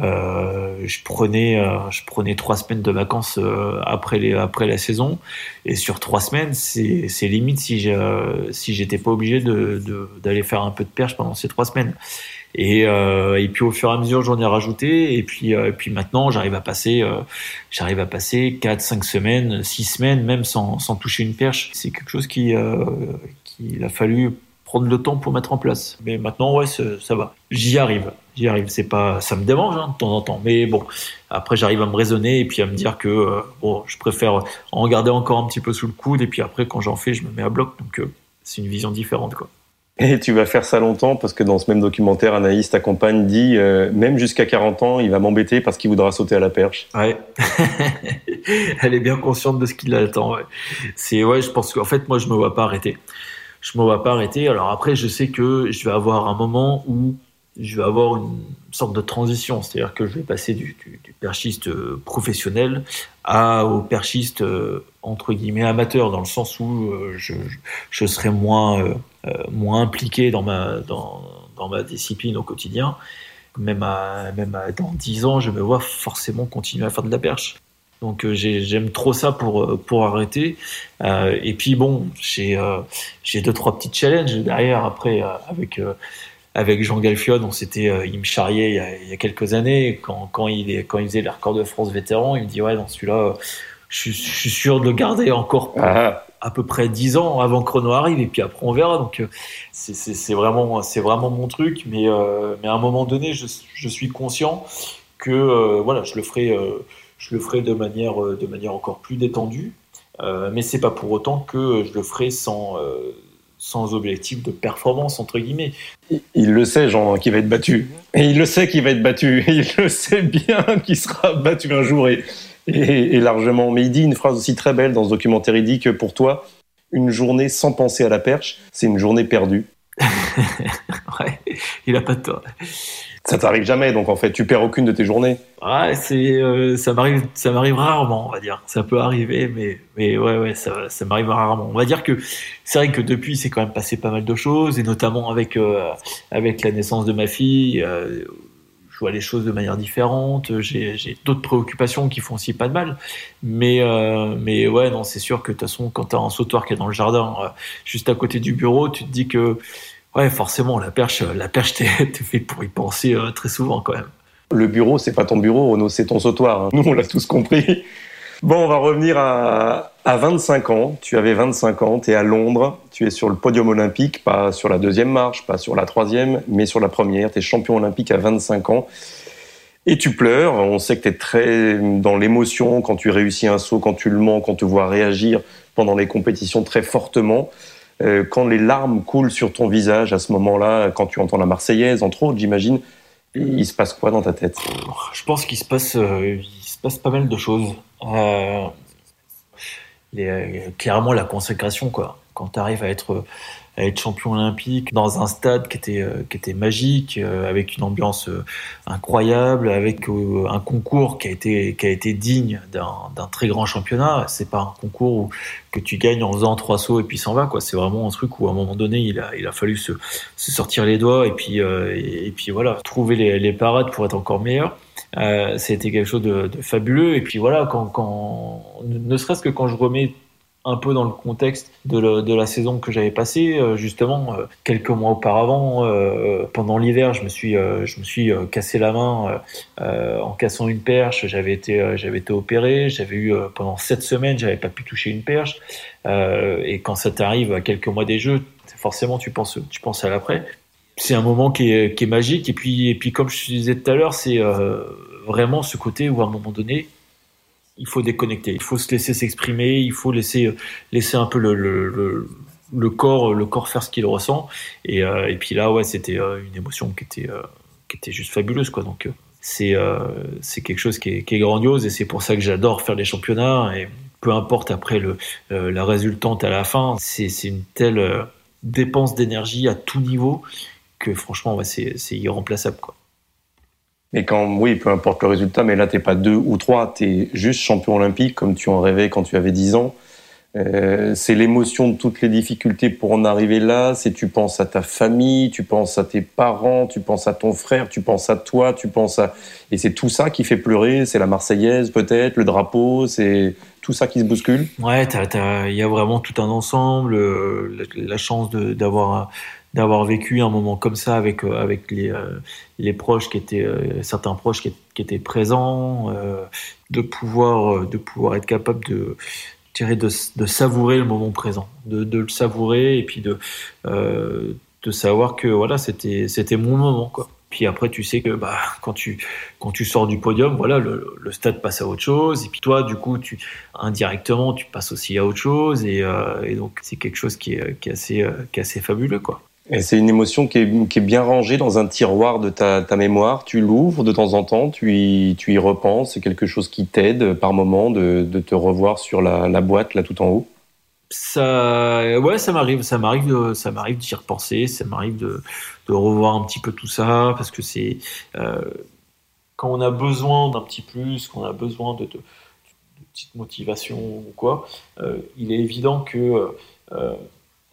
euh, je prenais euh, je prenais trois semaines de vacances euh, après les après la saison. Et sur trois semaines c'est c'est limite si j'ai si j'étais pas obligé de d'aller faire un peu de perche pendant ces trois semaines. Et et puis au fur et à mesure j'en ai rajouté. Et puis et puis maintenant j'arrive à passer j'arrive à passer quatre cinq semaines six semaines même sans sans toucher une perche. C'est quelque chose qui qu'il a fallu prendre le temps pour mettre en place. Mais maintenant, ouais, ça va. J'y arrive. J'y arrive. C'est pas, ça me dérange hein, de temps en temps. Mais bon, après, j'arrive à me raisonner et puis à me dire que euh, bon, je préfère en garder encore un petit peu sous le coude et puis après, quand j'en fais, je me mets à bloc. Donc, euh, c'est une vision différente, quoi. Et tu vas faire ça longtemps parce que dans ce même documentaire, Anaïs, ta compagne, dit euh, même jusqu'à 40 ans, il va m'embêter parce qu'il voudra sauter à la perche. Ouais. *laughs* Elle est bien consciente de ce qui l'attend. Ouais. C'est ouais, je pense qu'en fait, moi, je me vois pas arrêter je me vois pas arrêter. Alors après, je sais que je vais avoir un moment où je vais avoir une sorte de transition, c'est-à-dire que je vais passer du, perchiste euh, professionnel à au perchiste euh, entre guillemets amateur, dans le sens où euh, je, serai moins moins impliqué dans ma dans, dans ma discipline au quotidien. Même à même à, dans dix ans, je me vois forcément continuer à faire de la perche. Donc euh, j'aime trop ça pour euh, pour arrêter. Euh, et puis bon, j'ai j'ai deux trois petits challenges derrière après avec avec Jean Galfion, on s'était, il me charriait il y, a, il y, a, quelques années quand, quand il est, quand il faisait les records de France vétéran, il me dit ouais dans celui-là, je, suis sûr de le garder encore ah. à peu près 10 ans avant que Chrono arrive et puis après on verra. Donc c'est vraiment, c'est vraiment mon truc. Mais, mais à un moment donné, je, je suis conscient que voilà, je le ferai, je le ferai de manière, de manière encore plus détendue. mais c'est pas pour autant que je le ferai sans sans objectif de performance, entre guillemets. Il, le sait, Jean, qu'il va être battu. Et il le sait qu'il va être battu. *laughs* il le sait bien qu'il sera battu un jour et, et, largement. Mais il dit une phrase aussi très belle dans ce documentaire. Il dit que pour toi, une journée sans penser à la perche, c'est une journée perdue. *laughs* ouais, il a pas de tort. Ça t'arrive jamais, donc en fait, tu perds aucune de tes journées. Ouais, c'est, euh, ça m'arrive, ça m'arrive rarement, on va dire. Ça peut arriver, mais, mais ouais, ouais, ça, ça m'arrive rarement. On va dire que c'est vrai que depuis, c'est quand même passé pas mal de choses, et notamment avec, euh, avec la naissance de ma fille. Euh, je vois les choses de manière différente. J'ai, j'ai d'autres préoccupations qui font aussi pas de mal. Mais, mais ouais, non, c'est sûr que de toute façon, quand t'as un sautoir qui est dans le jardin, juste à côté du bureau, tu te dis que ouais, forcément, la perche, la perche *laughs* t'es fait pour y penser euh, très souvent quand même. Le bureau, c'est pas ton bureau, Renaud, c'est ton sautoir. Hein. Nous, on l'a tous compris. Bon, on va revenir à, à 25 ans. Tu avais 25 ans, tu es à Londres, tu es sur le podium olympique, pas sur la deuxième marche, pas sur la troisième, mais sur la première. Tu es champion olympique à 25 ans. Et tu pleures. On sait que tu es très dans l'émotion quand tu réussis un saut, quand tu le mens, quand on te voit réagir pendant les compétitions très fortement. Euh, quand les larmes coulent sur ton visage à ce moment-là, quand tu entends la Marseillaise, entre autres, j'imagine, il se passe quoi dans ta tête? Je pense qu'il se passe, euh, il se passe pas mal de choses. Euh, clairement, la consécration, quoi. Quand tu arrives à être à être champion olympique dans un stade qui était euh, qui était magique euh, avec une ambiance euh, incroyable avec un concours qui a été qui a été digne d'un très grand championnat. C'est pas un concours où, que tu gagnes en faisant trois sauts et puis s'en va quoi. C'est vraiment un truc où à un moment donné il a il a fallu se, se sortir les doigts et puis et, puis voilà trouver les, les parades pour être encore meilleur. Euh, c'était quelque chose de, de, fabuleux. Et puis voilà quand, quand ne serait-ce que quand je remets un peu dans le contexte de, la saison que j'avais passée. Euh, justement, euh, quelques mois auparavant, euh, pendant l'hiver, je me suis, je me suis cassé la main en cassant une perche. J'avais été, j'avais été opéré. J'avais eu pendant sept semaines, j'avais pas pu toucher une perche. et quand ça t'arrive à quelques mois des Jeux, forcément, tu penses, tu penses à l'après. C'est un moment qui est, qui est magique. Et puis, et puis, comme je te disais tout à l'heure, c'est vraiment ce côté où à un moment donné, il faut déconnecter, il faut se laisser s'exprimer, il faut laisser laisser un peu le, le, corps le corps faire ce qu'il ressent. Et, euh, et puis là ouais c'était euh, une émotion qui était euh, qui était juste fabuleuse quoi. Donc c'est quelque chose qui est, qui est grandiose et c'est pour ça que j'adore faire les championnats. Et peu importe après le la résultante à la fin c'est c'est une telle dépense d'énergie à tout niveau que franchement ouais, c'est c'est irremplaçable quoi et quand, oui, peu importe le résultat, mais là, t'es pas deux ou trois, tu es juste champion olympique comme tu en rêvais quand tu avais 10 ans. Euh, c'est l'émotion de toutes les difficultés pour en arriver là. C'est tu penses à ta famille, tu penses à tes parents, tu penses à ton frère, tu penses à toi, tu penses à et c'est tout ça qui fait pleurer. C'est la Marseillaise peut-être, le drapeau, c'est tout ça qui se bouscule. Ouais, il y a vraiment tout un ensemble. Euh, la, la chance d'avoir d'avoir vécu un moment comme ça avec euh, avec les euh, les proches qui étaient euh, certains proches qui, étaient présents de pouvoir de pouvoir être capable de de, de savourer le moment présent de, le savourer et puis de de savoir que voilà c'était c'était mon moment quoi. Puis après tu sais que bah quand tu quand tu sors du podium voilà le, le stade passe à autre chose et puis toi du coup tu indirectement tu passes aussi à autre chose et, donc c'est quelque chose qui est, qui assez qui assez fabuleux quoi et c'est une émotion qui est, bien rangée dans un tiroir de ta, mémoire. Tu l'ouvres de temps en temps, tu y, repenses. C'est quelque chose qui t'aide par moment de, te revoir sur la, boîte là tout en haut. Ça, ouais, ça m'arrive, ça m'arrive, ça m'arrive d'y repenser. Ça m'arrive de, revoir un petit peu tout ça parce que c'est euh, quand on a besoin d'un petit plus, quand on a besoin de, de, de petite motivation ou quoi. Euh, il est évident que euh,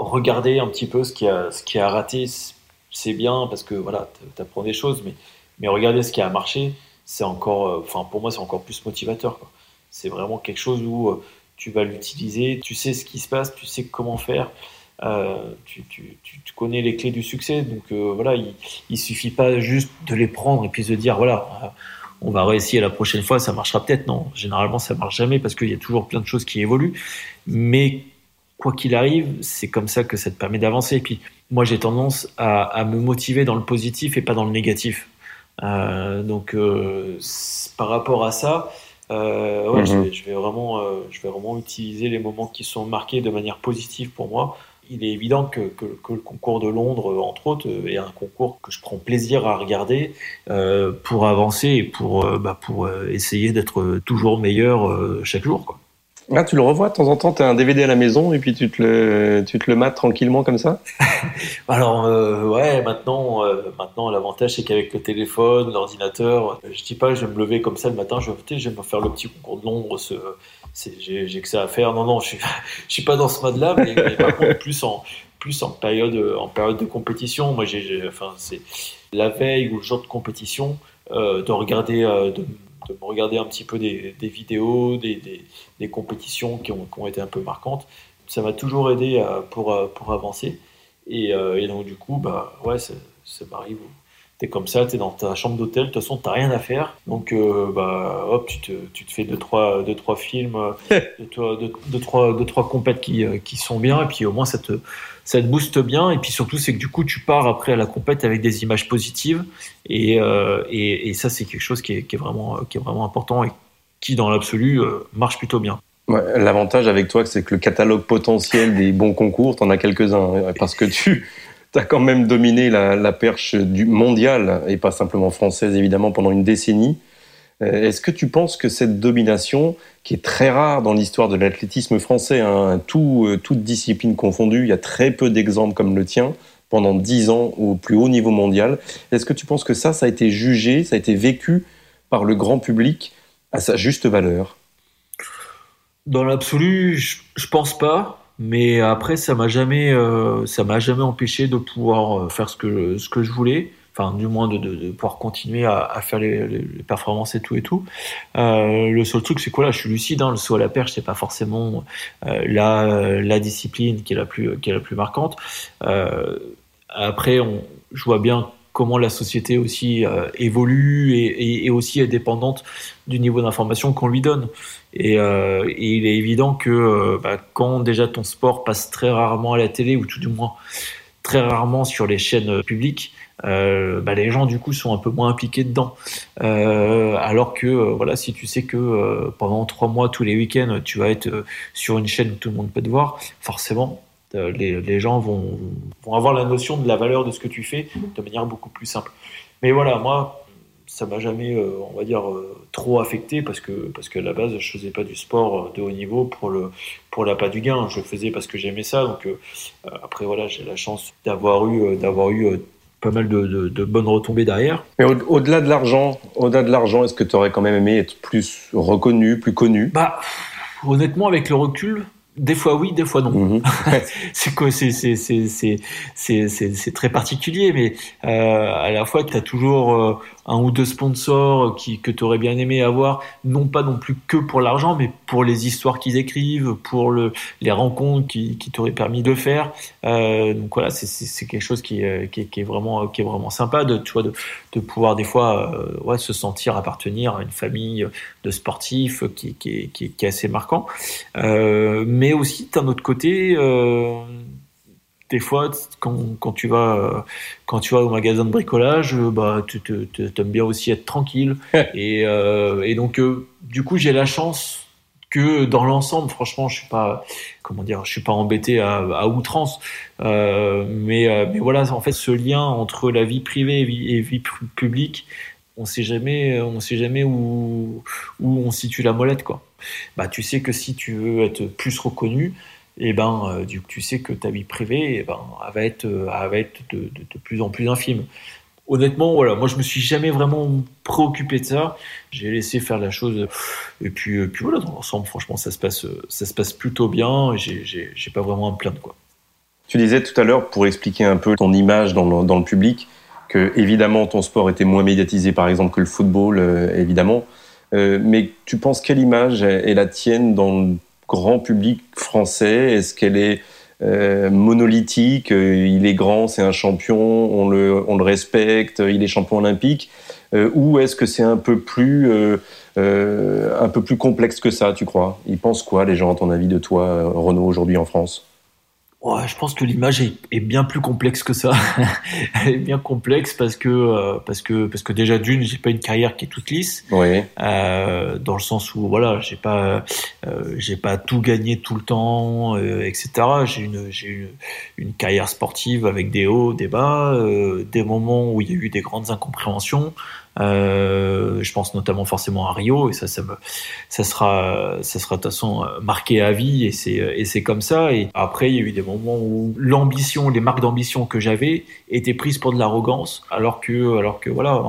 regarder un petit peu ce qui a, raté, c'est bien parce que voilà, tu apprends des choses, mais, regarder ce qui a marché, c'est encore, euh, enfin pour moi, c'est encore plus motivateur. C'est vraiment quelque chose où euh, tu vas l'utiliser, tu sais ce qui se passe, tu sais comment faire. Euh, tu, connais les clés du succès, donc voilà, il, il suffit pas juste de les prendre et puis de dire voilà, on va réessayer la prochaine fois, ça marchera peut-être. Non, généralement, ça marche jamais parce qu'il y a toujours plein de choses qui évoluent. Mais quoi qu'il arrive, c'est comme ça que ça te permet d'avancer. Et puis, moi, j'ai tendance à, me motiver dans le positif et pas dans le négatif. Euh, donc, euh, par rapport à ça, euh, mhm. je, vais, vraiment, je vais vraiment utiliser les moments qui sont marqués de manière positive pour moi. Il est évident que, que, le concours de Londres, entre autres, est un concours que je prends plaisir à regarder pour avancer et pour, bah, pour essayer d'être toujours meilleur chaque jour. Quoi. Ah, tu le revois de temps en temps, tu as un DVD à la maison et puis tu te le, tu te le mates tranquillement comme ça? *laughs* Alors, euh, ouais, maintenant, euh, maintenant l'avantage c'est qu'avec le téléphone, l'ordinateur, je dis pas, je vais me lever comme ça le matin, je, je vais me faire le petit concours de Londres, j'ai que ça à faire. Non, non, je suis, *laughs* je suis pas dans ce mode-là, mais, par *laughs* contre, plus en, plus en période, en période de compétition. Moi, j'ai, enfin, c'est la veille ou le jour de compétition, euh, de regarder, de, de regarder un petit peu des, vidéos, des, compétitions qui ont, été un peu marquantes. Ça m'a toujours aidé pour, pour avancer. Euh, et, donc, du coup, bah, ouais, ça, m'arrive. Tu es comme ça, tu es dans ta chambre d'hôtel, de toute façon, tu rien à faire. Donc, euh, bah, hop, tu te, tu te fais deux, trois, deux, trois films, *laughs* deux, deux, trois, deux, trois compètes qui, qui sont bien. Et puis, au moins, ça te, ça te booste bien. Et puis surtout, c'est que du coup, tu pars après à la compète avec des images positives. Et, euh, et, ça, c'est quelque chose qui est, vraiment, qui est vraiment important et qui, dans l'absolu, euh, marche plutôt bien. L'avantage avec toi, c'est que le catalogue potentiel des bons concours, tu en as quelques-uns. Hein, parce que tu *laughs* as quand même dominé la, la perche du mondial, et pas simplement française, évidemment, pendant une décennie. Euh, est-ce que tu penses que cette domination, qui est très rare dans l'histoire de l'athlétisme français, hein, tout, euh, toute discipline confondue, il y a très peu d'exemples comme le tien, pendant dix ans au plus haut niveau mondial, est-ce que tu penses que ça, ça a été jugé, ça a été vécu par le grand public à sa juste valeur? Dans l'absolu, je, pense pas. Mais après, ça m'a jamais, euh, m'a jamais empêché de pouvoir faire ce que je voulais du moins de, pouvoir continuer à, faire les, performances et tout et tout. Euh, le seul truc c'est quoi là, je suis lucide, hein, le saut à la perche c'est pas forcément euh, la, discipline qui est la plus qui est la plus marquante. Euh, après, on, je vois bien comment la société aussi évolue et, aussi est dépendante du niveau d'information qu'on lui donne. Et, il est évident que bah, quand déjà ton sport passe très rarement à la télé ou tout du moins très rarement sur les chaînes publiques, euh, bah, les gens du coup sont un peu moins impliqués dedans. Euh, alors que euh, voilà, si tu sais que pendant trois mois tous les week-ends tu vas être sur une chaîne où tout le monde peut te voir, forcément les, les, gens vont, vont avoir la notion de la valeur de ce que tu fais de manière beaucoup plus simple. Mais voilà, moi, ça m'a jamais, on va dire, trop affecté parce que parce qu'à la base, je faisais pas du sport de haut niveau pour le pour l'appât du gain. Je faisais parce que j'aimais ça. Donc après voilà, j'ai la chance d'avoir eu d'avoir eu pas mal de, bonnes retombées derrière. Mais au-delà de l'argent, au-delà de l'argent, est-ce que tu aurais quand même aimé être plus reconnu, plus connu? Bah, honnêtement, avec le recul, des fois oui, des fois non. *laughs* C'est quoi C'est c'est c'est c'est c'est très particulier, mais euh, à la fois tu as toujours euh, un ou deux sponsors qui, que tu aurais bien aimé avoir, non pas non plus que pour l'argent, mais pour les histoires qu'ils écrivent, pour le, les rencontres qui, qui t'auraient permis de faire. Euh, donc voilà, c'est quelque chose qui, qui, qui, est vraiment, qui est vraiment sympa de, tu vois, de, de pouvoir des fois euh, ouais, se sentir appartenir à une famille de sportifs qui, qui, qui, qui est assez marquant. Euh, mais aussi, d'un autre côté, euh, des fois, quand, quand, tu vas, quand tu vas au magasin de bricolage, euh, bah, tu aimes bien aussi être tranquille. *laughs* et, euh, et donc, euh, du coup, j'ai la chance que dans l'ensemble, franchement, je suis pas, comment dire, je suis pas embêté à, à outrance. Euh, mais, euh, mais voilà, en fait, ce lien entre la vie privée et vie, et vie publique, on sait jamais, on sait jamais où, où on situe la molette, quoi. Bah, tu sais que si tu veux être plus reconnu, et eh ben, euh, du, tu sais que ta vie privée, et eh ben, elle va être, euh, va être de, plus en plus infime. Honnêtement, voilà, moi je me suis jamais vraiment préoccupé de ça. J'ai laissé faire la chose, et puis, euh, puis voilà, dans l'ensemble, franchement, ça se passe, ça se passe plutôt bien. J'ai pas vraiment à me plaindre, quoi. Tu disais tout à l'heure, pour expliquer un peu ton image dans le, dans le, public, que évidemment ton sport était moins médiatisé, par exemple, que le football, évidemment. Euh, mais tu penses quelle image est la tienne dans le grand public français? Est-ce qu'elle est, euh, monolithique? Euh, Il est grand, c'est un champion, on le, respecte, il est champion olympique. Ou est-ce que c'est un peu plus un peu plus complexe que ça, tu crois? Ils pensent quoi les gens à ton avis de toi, Renault aujourd'hui en France? Ouais, je pense que l'image est, est, bien plus complexe que ça. *laughs* Elle est bien complexe parce que euh, parce que parce que déjà d'une, j'ai pas une carrière qui est toute lisse. Oui. Euh, dans le sens où voilà, j'ai pas euh, j'ai pas tout gagné tout le temps, euh, etc. J'ai une j'ai une, une, carrière sportive avec des hauts, des bas, euh, des moments où il y a eu des grandes incompréhensions. Euh, je pense notamment forcément à Rio et ça, ça, ça sera, ça sera de toute façon euh, marqué à vie et c'est et c'est comme ça. Et après, il y a eu des moments où l'ambition, les marques d'ambition que j'avais étaient prises pour de l'arrogance, alors que alors que voilà.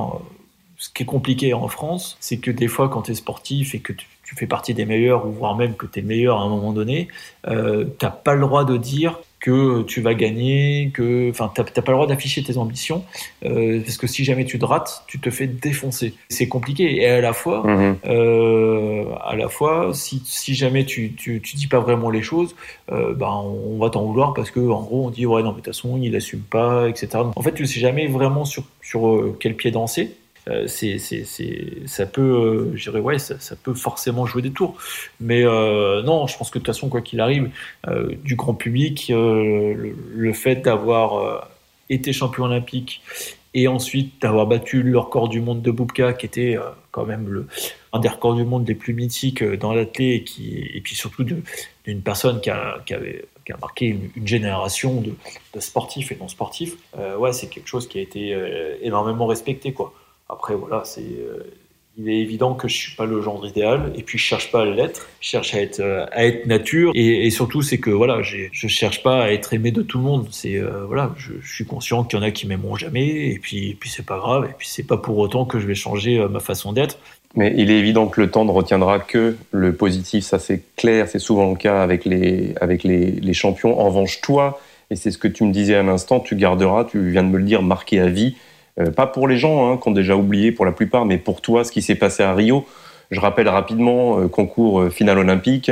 Ce qui est compliqué en France, c'est que des fois, quand tu es sportif et que tu, fais partie des meilleurs, ou voire même que tu es le meilleur à un moment donné, euh, tu n'as pas le droit de dire que tu vas gagner, que, enfin, t'as pas le droit d'afficher tes ambitions, euh, parce que si jamais tu te rates, tu te fais défoncer. C'est compliqué. Et à la fois, mmh. euh, à la fois, si, si jamais tu, tu, tu, dis pas vraiment les choses, euh, ben on va t'en vouloir parce que en gros on dit ouais non mais de toute façon il assume pas, etc. En fait, tu sais jamais vraiment sur sur quel pied danser. Euh, c'est, ça peut, euh, ouais, ça, peut forcément jouer des tours. Mais euh, non, je pense que de toute façon, quoi qu'il arrive, euh, du grand public, le, fait d'avoir été champion olympique et ensuite d'avoir battu le record du monde de Boubka, qui était quand même le, un des records du monde les plus mythiques dans l'athlète, et, puis surtout d'une personne qui, a, marqué une, génération de, de, sportifs et non sportifs, ouais, c'est quelque chose qui a été énormément respecté, quoi. Après, voilà, c'est, euh, il est évident que je suis pas le genre idéal, et puis je cherche pas à l'être. Je cherche à être, euh, à être nature, et, surtout c'est que voilà, j'ai, je cherche pas à être aimé de tout le monde. C'est euh, voilà, je, suis conscient qu'il y en a qui m'aimeront jamais, et puis, et puis c'est pas grave, et puis c'est pas pour autant que je vais changer ma façon d'être. Mais il est évident que le temps ne retiendra que le positif, ça c'est clair, c'est souvent le cas avec les, avec les, les champions. En revanche, toi, et c'est ce que tu me disais à l'instant, tu garderas, tu viens de me le dire, marqué à vie euh, pas pour les gens hein, qui ont déjà oublié pour la plupart, mais pour toi, ce qui s'est passé à Rio. Je rappelle rapidement, euh, concours euh, final olympique.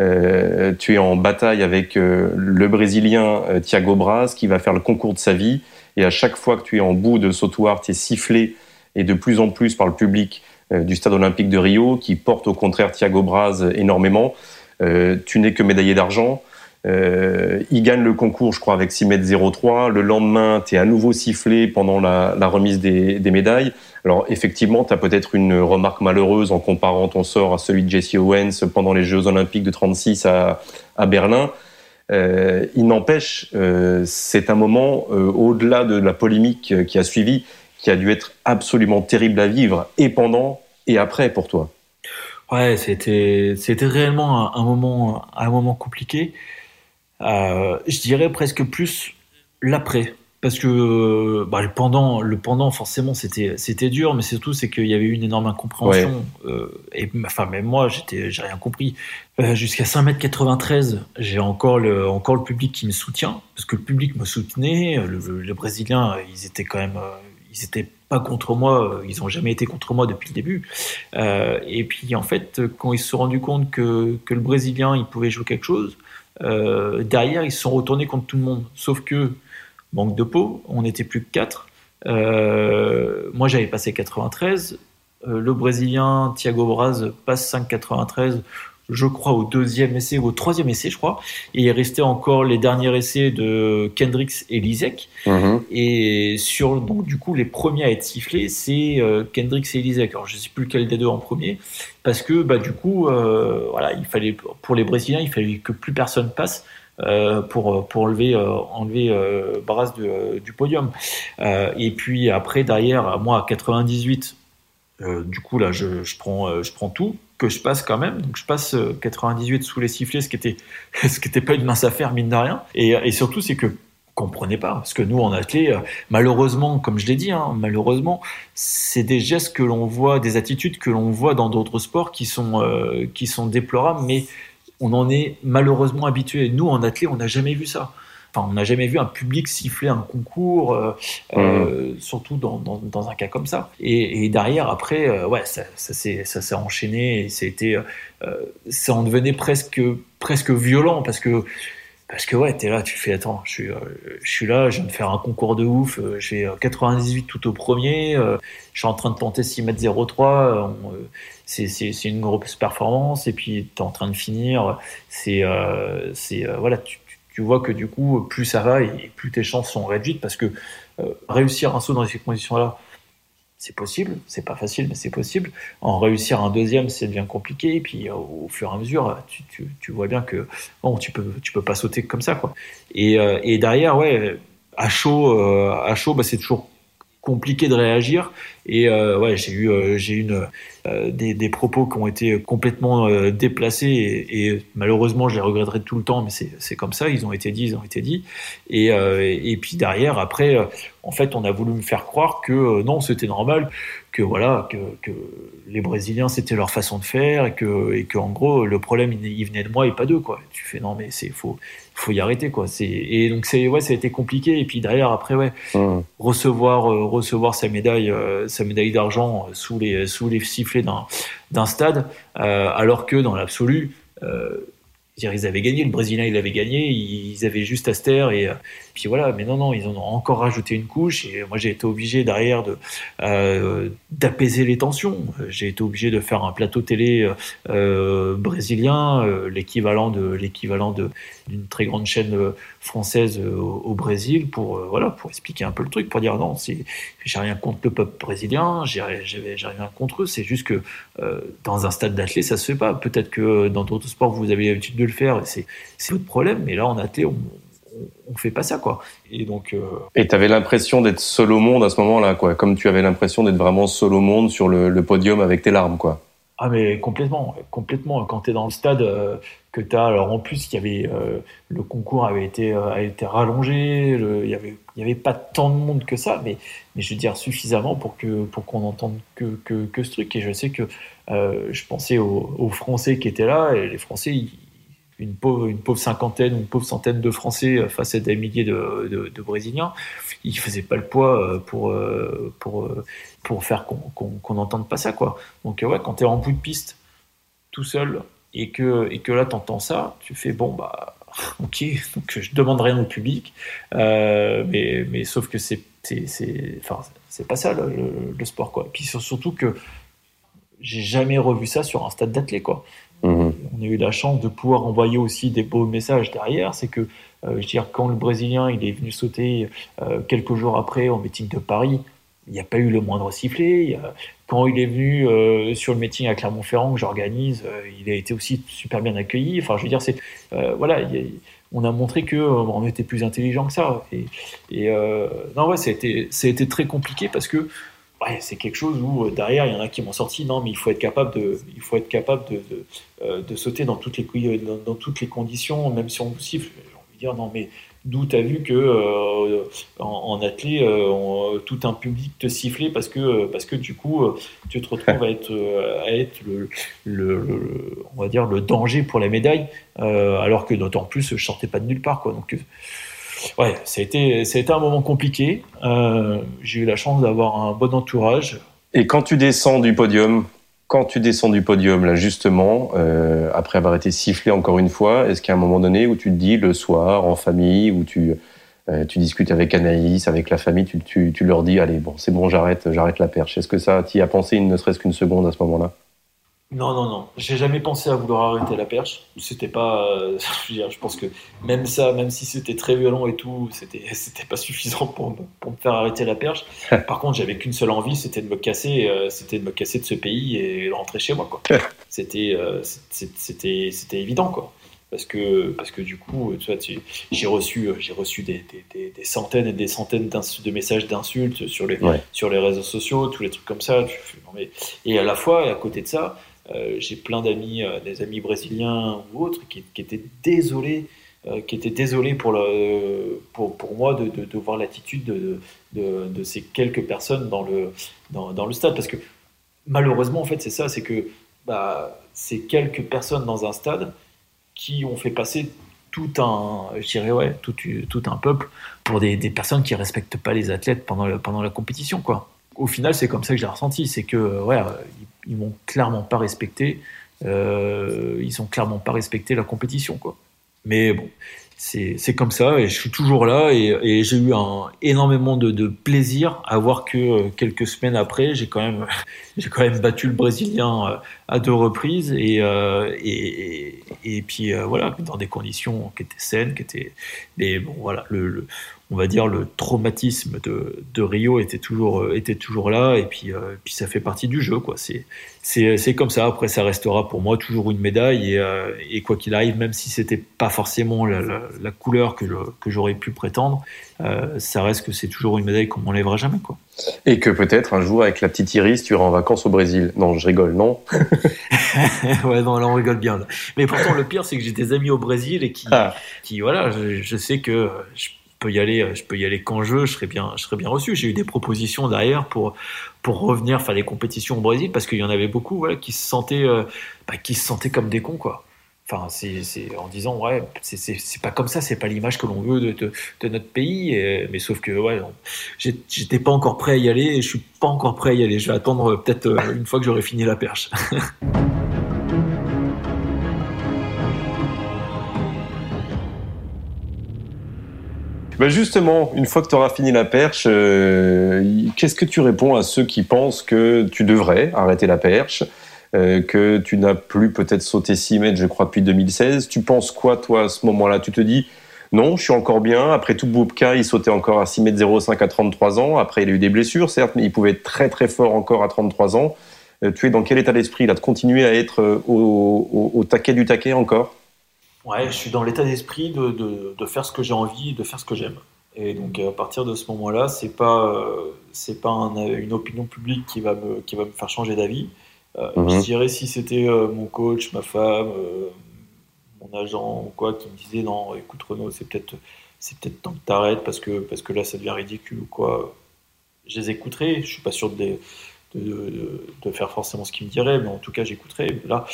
Euh, tu es en bataille avec euh, le Brésilien Thiago Braz qui va faire le concours de sa vie. Et à chaque fois que tu es en bout de sautoir, tu es sifflé et de plus en plus par le public du stade olympique de Rio qui porte au contraire Thiago Braz énormément. tu n'es que médaillé d'argent. Euh, il gagne le concours, je crois, avec 6 mètres 03. Le lendemain, tu es à nouveau sifflé pendant la, remise des, médailles. Alors, effectivement, tu as peut-être une remarque malheureuse en comparant ton sort à celui de Jesse Owens pendant les Jeux Olympiques de 36 à, à Berlin. Euh, il n'empêche, euh, c'est un moment, au-delà de la polémique qui a suivi, qui a dû être absolument terrible à vivre, et pendant et après pour toi. Ouais, c'était c'était réellement un, moment un moment compliqué. Euh, je dirais presque plus l'après. Parce que bah, le pendant, le pendant forcément, c'était c'était dur, mais surtout c'est qu'il y avait eu une énorme incompréhension. Ouais. Euh, et enfin même moi, j'étais, j'ai rien compris. Euh, Jusqu'à 5m93, j'ai encore le encore le public qui me soutient, parce que le public me soutenait. Le, le, les Brésiliens, ils étaient quand même, euh, ils étaient pas contre moi, ils ont jamais été contre moi depuis le début. Euh, et puis en fait, quand ils se sont rendus compte que que le Brésilien, il pouvait jouer quelque chose euh, derrière, ils se sont retournés contre tout le monde. Sauf que, manque de peau, on n'était plus que 4. Euh, moi, j'avais passé 93. Euh, le Brésilien Thiago Braz passe 5,93 je crois, au deuxième essai ou au troisième essai, je crois. Et il restait encore les derniers essais de Kendricks et Lisek. Mm-hmm. Et sur, donc, du coup, les premiers à être sifflés, c'est euh, Kendricks et Lisek. Alors, je sais plus lequel des deux en premier. Parce que, bah, du coup, euh, voilà, il fallait, pour les Brésiliens, il fallait que plus personne passe. Euh, pour pour enlever euh, enlever euh, du podium et puis après derrière moi à 98 du coup là je, je prends je prends tout que je passe quand même. Donc je passe 98 sous les sifflets, ce qui était *laughs* ce qui pas une mince affaire mine de rien. Et, et surtout c'est que comprenait pas parce que nous en athlète malheureusement comme je l'ai dit hein, malheureusement c'est des gestes que l'on voit des attitudes que l'on voit dans d'autres sports qui sont euh, qui sont déplorables mais on en est malheureusement habitué nous en athlète on n'a jamais vu ça Enfin, on n'a jamais vu un public siffler un concours, euh, mmh. euh, surtout dans, dans, dans, un cas comme ça. Et, et derrière, après, euh, ouais, ça, ça s'est enchaîné et c'était, ça en devenait presque, presque violent parce que parce que ouais, t'es là, tu fais attends, je suis, je suis là, je viens de faire un concours de ouf, j'ai 98 tout au premier, je suis en train de tenter 6 mètres 03, c'est, une grosse performance, et puis t'es en train de finir, c'est, c'est voilà, tu, tu vois que du coup, plus ça va et plus tes chances sont réduites parce que réussir un saut dans ces conditions-là, c'est possible, c'est pas facile, mais c'est possible. En réussir un deuxième, c'est devient compliqué. Puis, au, fur et à mesure, tu, tu, vois bien que bon, tu peux, tu peux pas sauter comme ça, quoi. Et, euh, et derrière, ouais, à chaud, euh, à chaud, bah, c'est toujours compliqué de réagir. Et euh, ouais, j'ai eu, euh, j'ai une euh, des, des, propos qui ont été complètement déplacés et, malheureusement, je les regretterai tout le temps, mais c'est comme ça. Ils ont été dit, ils ont été dit. Et, et puis derrière, après, en fait, on a voulu me faire croire que non, c'était normal, que voilà, que, que les Brésiliens c'était leur façon de faire et que, et que en gros, le problème il, venait de moi et pas d'eux quoi. Tu fais non, mais c'est faux faut y arrêter quoi. C'est et donc c'est ouais, ça a été compliqué et puis derrière après ouais, mmh. recevoir recevoir sa médaille sa médaille d'argent sous les sous les sifflets d'un d'un stade, euh, alors que dans l'absolu, euh, ils avaient gagné, le Brésilien il avait gagné, ils avaient juste taire et puis voilà. Mais non non, ils en ont encore rajouté une couche et moi j'ai été obligé derrière de euh, d'apaiser les tensions. J'ai été obligé de faire un plateau télé euh, brésilien, euh, l'équivalent de l'équivalent d'une très grande chaîne française au, Brésil pour voilà pour expliquer un peu le truc, pour dire non, j'ai rien contre le peuple brésilien, j'ai rien contre eux. C'est juste que dans un stade d'athlète ça se fait pas. Peut-être que dans d'autres sports vous avez l'habitude de le faire, c'est c'est votre problème. Mais là en athlète on on fait pas ça quoi. Et donc. Euh... Et t'avais l'impression d'être seul au monde à ce moment-là quoi, comme tu avais l'impression d'être vraiment seul au monde sur le, podium avec tes larmes quoi. Ah mais complètement, complètement. Quand tu es dans le stade, euh, alors en plus il y avait euh, le concours avait été euh, a été rallongé, il y avait pas tant de monde que ça, mais je veux dire suffisamment pour que pour qu'on entende que, que, que ce truc. Et je sais que je pensais aux, Français qui étaient là et les Français une pauvre, une pauvre cinquantaine une pauvre centaine de Français euh, face à des milliers de, Brésiliens, ils faisaient pas le poids euh, pour euh, pour pour faire qu'on n'entende pas ça quoi. Donc ouais, quand tu es en bout de piste tout seul et que et que là t'entends ça, tu fais bon bah *laughs* ok, donc je demande rien au public, euh, mais mais sauf que c'est c'est enfin c'est pas ça le, le, sport quoi. Et puis surtout que j'ai jamais revu ça sur un stade d'athlète quoi. Mhm. On a eu la chance de pouvoir envoyer aussi des beaux messages derrière. C'est que, euh, je veux dire, quand le Brésilien il est venu sauter euh, quelques jours après au meeting de Paris, il n'y a pas eu le moindre sifflet. Quand il est venu euh, sur le meeting à Clermont-Ferrand que j'organise, il a été aussi super bien accueilli. Enfin, je veux dire, c'est voilà, on a montré que on était plus intelligent que ça. Et, non, ouais, ça a très compliqué parce que c'est quelque chose où euh, derrière il y en a qui m'ont sorti non mais il faut être capable de il faut être capable de, de, euh, sauter dans toutes les dans, toutes les conditions même si on vous siffle j'ai dire non mais d'où tu as vu que euh, en, en athlée tout un public te sifflait parce que parce que du coup tu te retrouves à être à être le, on va dire le danger pour la médaille alors que d'autant plus je sortais pas de nulle part quoi donc ouais, ça a, été, ça a été un moment compliqué. Euh, j'ai eu la chance d'avoir un bon entourage. Et quand tu descends du podium, quand tu descends du podium, là, justement, euh, après avoir été sifflé encore une fois, est-ce a un moment donné où tu te dis le soir, en famille, où tu, euh, tu discutes avec Anaïs, avec la famille, tu, tu, tu leur dis, allez, bon, c'est bon, j'arrête, j'arrête la perche. Est-ce que ça, tu y as pensé ne serait-ce qu'une seconde à ce moment-là? Non, non, non. J'ai jamais pensé à vouloir arrêter la perche. C'était pas. Euh, *laughs* je pense que même ça, même si c'était très violent et tout, c'était *laughs* c'était pas suffisant pour me, pour me faire arrêter la perche. *laughs* Par contre, j'avais qu'une seule envie, c'était de me casser, euh, c'était de me casser de ce pays et de rentrer chez moi, quoi. C'était euh, c'était c'était évident, quoi. Parce que parce que du coup, tu vois, j'ai reçu j'ai reçu des, des, des, centaines et des centaines de messages d'insultes sur les sur les réseaux sociaux, tous les trucs comme ça. mais... Et à la fois, et à côté de ça j'ai plein d'amis, euh, des amis brésiliens ou autres, qui, étaient désolés euh, qui étaient désolés pour, moi de, voir l'attitude de, ces quelques personnes dans le, stade. Parce que malheureusement, en fait, c'est ça, c'est que bah, c'est quelques personnes dans un stade qui ont fait passer tout un, je dirais, ouais, tout, un peuple pour des, personnes qui respectent pas les athlètes pendant, la compétition. Au final, c'est comme ça que j'ai ressenti, c'est que, ouais, m'ont clairement pas respecté. Euh, ils ont clairement pas respecté la compétition, quoi. Mais bon, c'est comme ça et je suis toujours là et, j'ai eu un énormément de, plaisir à voir que euh, quelques semaines après j'ai quand même *laughs* j'ai quand même battu le brésilien euh, à deux reprises et et, puis voilà dans des conditions qui étaient saines qui étaient mais bon voilà le on va dire le traumatisme de, de Rio était toujours euh, était toujours là et puis euh, puis ça fait partie du jeu quoi. C'est comme ça. Après ça restera pour moi toujours une médaille et, euh, et quoi qu'il arrive même si c'était pas forcément la, la, couleur que que j'aurais pu prétendre ça reste que c'est toujours une médaille qu'on m'enlèvera jamais quoi. Et que peut-être un jour avec la petite Iris tu iras en vacances au Brésil. Non je rigole non. *laughs* Ouais non là on rigole bien mais pourtant le pire c'est que j'ai des amis au Brésil et qui ah. qui voilà je, je sais que je peux y aller, je peux y aller quand je veux, je serais bien, je serais bien reçu. J'ai eu des propositions derrière pour pour revenir faire des compétitions au Brésil parce qu'il y en avait beaucoup, qui se sentaient, euh, bah, qui se sentaient comme des cons, quoi. Enfin, c'est en disant ouais, c'est pas comme ça, c'est pas l'image que l'on veut de, de, de, notre pays. mais sauf que ouais, j'étais pas encore prêt à y aller et je suis pas encore prêt à y aller. Je vais attendre euh, peut-être euh, une fois que j'aurai fini la perche. *laughs* Ben justement, une fois que tu auras fini la perche, euh, qu'est-ce que tu réponds à ceux qui pensent que tu devrais arrêter la perche, euh, que tu n'as plus peut-être sauté 6 mètres, je crois, depuis 2016 Tu penses quoi, toi, à ce moment-là? Tu te dis, non, je suis encore bien. Après tout, Boubka, il sautait encore à 6 mètres 05 à 33 ans. Après, il a eu des blessures, certes, mais il pouvait être très très fort encore à 33 ans. Euh, tu es dans quel état d'esprit là de continuer à être au, taquet du taquet encore? Ouais, je suis dans l'état d'esprit de, de, de, faire ce que j'ai envie, de faire ce que j'aime. Et donc à partir de ce moment-là, c'est pas euh, c'est pas une opinion publique qui va me qui va me faire changer d'avis. Euh, Je mhm. dirais si c'était euh, mon coach, ma femme, euh, mon agent ou quoi qui me disait non, écoute Renaud, c'est peut-être c'est peut-être temps que t'arrêtes parce que parce que là ça devient ridicule ou quoi. Je les écouterai. Je suis pas sûr de, de, de, faire forcément ce qu'ils me diraient, mais en tout cas j'écouterai. Là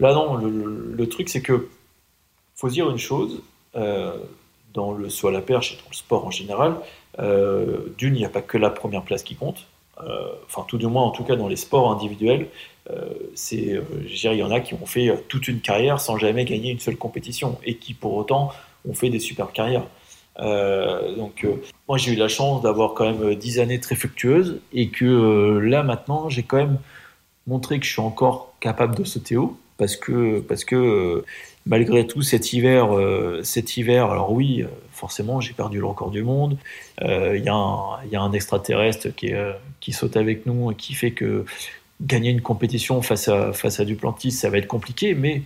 là non, le, le truc c'est que faut dire une chose, euh, dans le soit la perche et dans le sport en général, euh, d'une, il n'y a pas que la première place qui compte. Euh, enfin, tout du moins, en tout cas dans les sports individuels, c'est, il y en a qui ont fait toute une carrière sans jamais gagner une seule compétition et qui pour autant ont fait des super carrières. donc, moi, j'ai eu la chance d'avoir quand même dix années très fructueuses et que là, maintenant, j'ai quand même montré que je suis encore capable de sauter haut parce que, parce que malgré tout cet hiver, euh, cet hiver, alors oui, euh, forcément, j'ai perdu le record du monde. Euh, il y, a un extraterrestre qui, saute avec nous et qui fait que gagner une compétition face à, Duplantis, ça va être compliqué, mais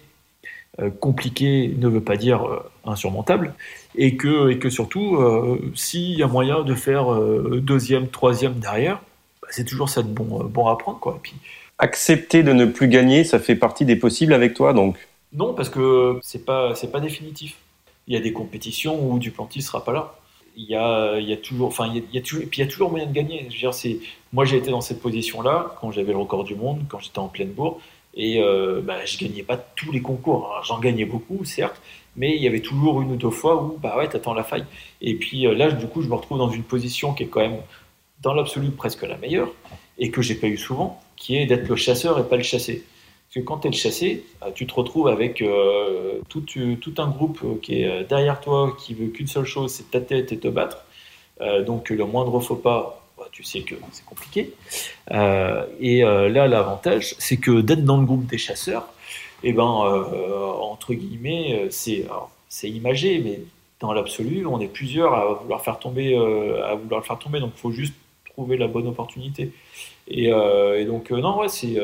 compliqué ne veut pas dire insurmontable. Et que, surtout, s'il y a moyen de faire deuxième, troisième derrière, bah, c'est toujours ça de bon, à prendre. Quoi. Puis, Accepter de ne plus gagner, ça fait partie des possibles avec toi, donc? Non, parce que c'est pas c'est pas définitif. Il y a des compétitions où Duplantis sera pas là. Il y a, il y a toujours, enfin, il y a, toujours, et puis il y a toujours moyen de gagner. Je veux dire, moi j'ai été dans cette position-là quand j'avais le record du monde, quand j'étais en pleine bourre, et euh, bah, je gagnais pas tous les concours. J'en gagnais beaucoup, certes, mais il y avait toujours une ou deux fois où, bah ouais, t'attends la faille. Et puis euh, là, du coup, je me retrouve dans une position qui est quand même, dans l'absolu, presque la meilleure, et que j'ai pas eu souvent, qui est d'être le chasseur et pas le chassé que quand tu es chassé, euh, tu te retrouves avec euh, tout, un groupe euh, qui est derrière toi, qui veut qu'une seule chose, c'est ta tête et te battre. donc le moindre faux pas, bah, tu sais que c'est compliqué. et là, l'avantage, c'est que d'être dans le groupe des chasseurs, eh ben, entre guillemets, c'est, c'est imagé, mais dans l'absolu, on est plusieurs à vouloir faire tomber, à vouloir le faire tomber. Donc, il faut juste trouver la bonne opportunité. Et donc, non, ouais, c'est